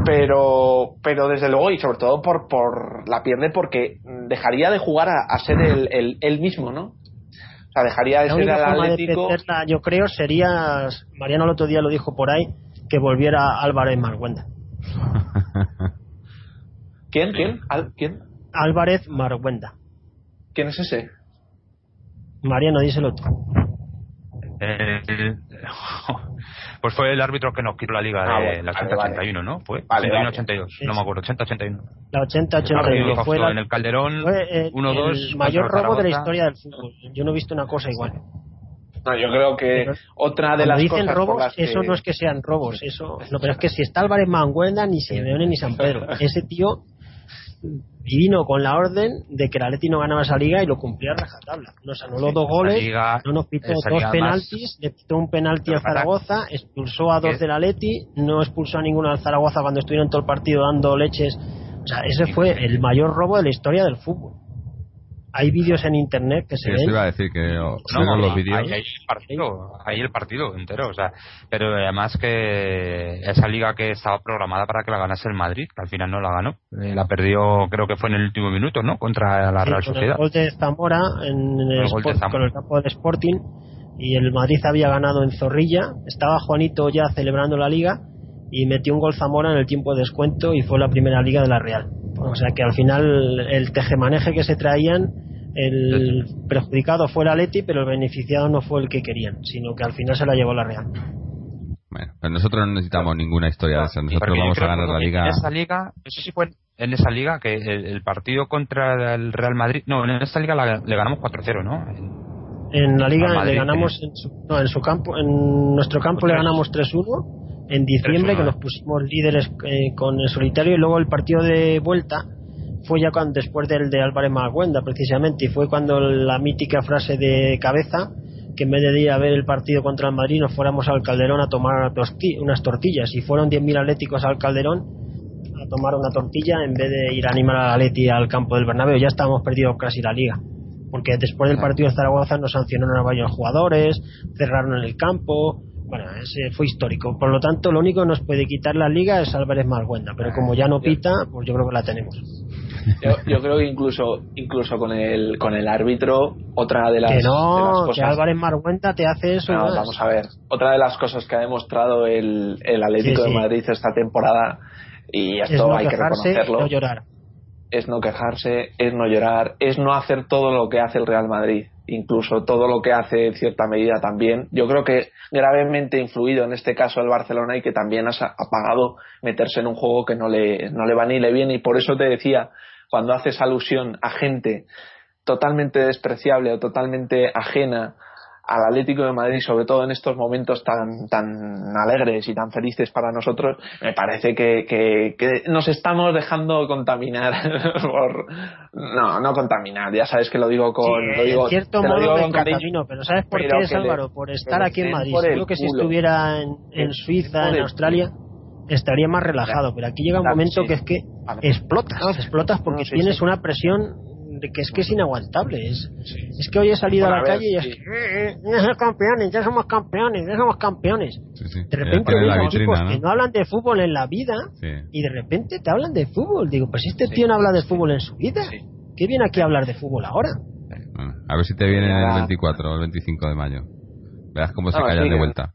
pero pero desde luego y sobre todo por por la pierde porque dejaría de jugar a, a ser el, el, él mismo no o sea dejaría de La ser forma de Atlético perderla, yo creo, sería, Mariano el otro día lo dijo por ahí, que volviera Álvarez Marguenda. quién quién Al- quién Álvarez Marguenda. quién es ese Mariano, díselo tú. El- pues fue el árbitro que nos quitó la liga Ah, de bueno, la vale, 80-81, ¿no? Fue Vale, 81, vale. 82, Sí, no sí. me acuerdo, 80-81. La 80-81 Partido fue, la- en el Calderón fue el, 1-2 el mayor robo de la historia del fútbol. Yo no he visto una cosa igual. No, yo creo que otra de las dicen cosas robos, por las que... eso no es que sean robos, eso, no, pero es que si está Álvarez Manguenda, ni Simeone ni San Pedro. Ese tío vino con la orden de que el Atleti no ganaba esa liga y lo cumplía a rajatabla. Nos anuló dos goles, liga- no nos pitó dos penaltis, le pitó un penalti al Zaragoza, expulsó a dos del Atleti, no expulsó a ninguno al Zaragoza cuando estuvieron todo el partido dando leches. O sea, ese fue el mayor robo de la historia del fútbol. Hay vídeos en internet que se Sí, eso ven iba a decir que o- No, los ahí- vídeos. Ahí, el partido, ahí el partido entero, o sea, pero además que esa liga que estaba programada para que la ganase el Madrid, que al final no la ganó, Eh, la perdió creo que fue en el último minuto, ¿no? Contra la Sí, Real con Sociedad. el gol de Zamora en el El gol de Sport- Zamora. con el campo del Sporting y el Madrid había ganado en Zorrilla estaba Juanito ya celebrando la liga y metió un gol Zamora en el tiempo de descuento y fue la primera liga de la Real o sea que al final el tejemaneje que se traían el perjudicado fue el Atleti pero el beneficiado no fue el que querían sino que al final se la llevó la Real Bueno, pero nosotros no necesitamos ninguna historia de esa. Nosotros vamos a ganar la liga. En esa liga, sé si fue en esa liga que el, el partido contra el Real Madrid, no, en esta liga la- le ganamos 4-0, ¿no? en la liga Madrid, le ganamos en su, no, en su campo en nuestro campo le Tres. ganamos 3-1 en diciembre 3-1, que nos pusimos líderes eh, con el solitario y luego el partido de vuelta fue ya cuando, después del de Álvarez Magüenda precisamente y fue cuando la mítica frase de cabeza que en vez de ir a ver el partido contra el Madrid nos fuéramos al Calderón a tomar unas tortillas y fueron 10.000 atléticos al Calderón a tomar una tortilla en vez de ir a animar al Atleti al campo del Bernabéu. Ya estábamos perdidos casi la liga porque después del partido de Zaragoza nos sancionaron a varios jugadores, cerraron el campo, bueno, ese fue histórico. Por lo tanto, lo único que nos puede quitar la liga es Álvarez Malguenda, pero como ya no pita, pues yo creo que la tenemos. Yo, yo creo que incluso incluso con el con el árbitro otra de las, que de las no, que cosas Álvarez Malguenda te hace eso. No, vamos a ver otra de las cosas que ha demostrado el, el Atlético Sí, sí. de Madrid esta temporada y es esto no hay que quejarse reconocerlo no llorar. es no quejarse, es no llorar, es no hacer todo lo que hace el Real Madrid, incluso todo lo que hace en cierta medida también. Yo creo que gravemente influido en este caso el Barcelona y que también ha pagado meterse en un juego que no le, no le va ni le viene y por eso te decía, cuando haces alusión a gente totalmente despreciable o totalmente ajena al Atlético de Madrid, sobre todo en estos momentos tan, tan alegres y tan felices para nosotros, me parece que, que, que nos estamos dejando contaminar por... No, no contaminar, ya sabes que lo digo con... Sí, lo digo, en cierto te lo modo digo con cariño. pero ¿sabes por pero qué es Álvaro? Por estar aquí en Madrid. Seguro que si estuviera en, en Suiza, en Australia, estaría más relajado, pero aquí llega un momento que es que explotas, explotas porque tienes una presión que es que es inaguantable. Es, es que hoy he salido Bueno, a la calle y es que "Eh, eh, ya somos campeones, ya somos campeones, ya somos campeones. Sí, sí. De repente chicos ¿no? que no hablan de fútbol en la vida Sí. y de repente te hablan de fútbol. Digo, pues este Sí, tío no habla de sí. fútbol en su vida. Sí. ¿Qué viene aquí a hablar de fútbol ahora? Bueno, a ver si te viene el Nada. 24 o el 25 de mayo. Verás cómo se No, callan sí, de vuelta.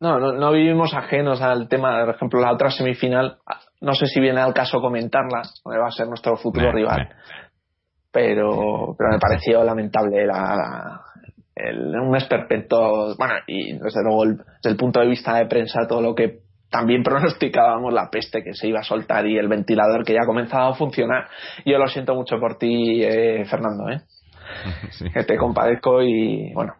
No, no, no vivimos ajenos al tema, por ejemplo, la otra semifinal, no sé si viene al caso comentarla, va a ser nuestro futuro rival. Pero, pero me pareció lamentable la, la- el, un esperpento, bueno, y desde luego el- desde el punto de vista de prensa todo lo que también pronosticábamos la peste que se iba a soltar y el ventilador que ya ha comenzado a funcionar. Yo lo siento mucho por ti, eh, Fernando, ¿eh? Sí. que te compadezco y bueno,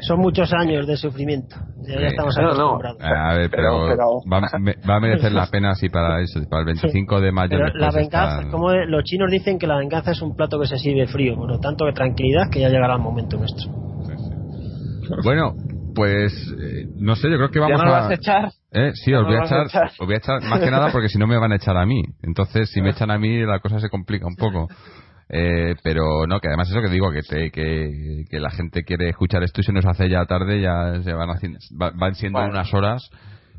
Son muchos años de sufrimiento. Ya, ya estamos No, no. acostumbrados. A ver, pero, Pero- pero- Va, me- va a merecer la pena así para eso, para el 25 de mayo. Pero la venganza, como los chinos dicen que la venganza es un plato que se sirve frío, por lo tanto que tranquilidad que ya llegará el momento nuestro. Bueno, pues eh, no sé, yo creo que ¿ya vamos no lo a... vas a echar? Eh, sí, ¿Ya os no voy, a vas a echar, echar? os voy a echar más que nada porque si no me van a echar a mí. Entonces, si me echan a mí, la cosa se complica un poco. Eh, pero no, que además eso que digo, que, te- que, que la gente quiere escuchar esto y se nos hace ya tarde, ya se van haciendo, va- van siendo Bueno. unas horas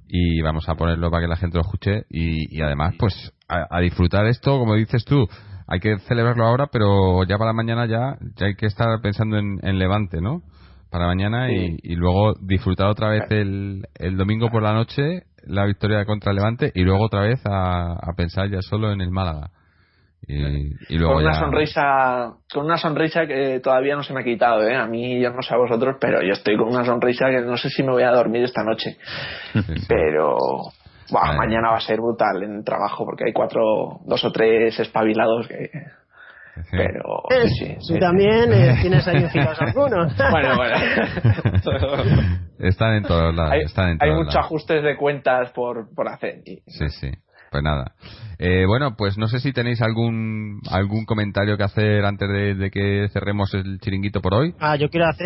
y vamos a ponerlo para que la gente lo escuche y, y además, pues, a, a disfrutar esto, como dices tú, hay que celebrarlo ahora, pero ya para mañana ya, ya hay que estar pensando en, en Levante, ¿no? Para mañana y, y luego disfrutar otra vez el, el domingo por la noche la victoria contra Levante y luego otra vez a, a pensar ya solo en el Málaga. Y, y luego con una ya... sonrisa con una sonrisa que todavía no se me ha quitado ¿eh? a mí yo no sé a vosotros pero yo estoy con una sonrisa que no sé si me voy a dormir esta noche Sí, sí. pero Vale. mañana va a ser brutal en el trabajo porque hay cuatro dos o tres espabilados que Pero Eh, sí, sí, tú sí. también eh, tienes ahí fijados algunos. Bueno, bueno. Están en todos lados. hay están en hay todos muchos lados. ajustes de cuentas por, por hacer. y- Sí, sí. Pues nada. Eh, bueno, pues no sé si tenéis algún algún comentario que hacer antes de, de que cerremos el chiringuito por hoy. Ah, yo quiero hacer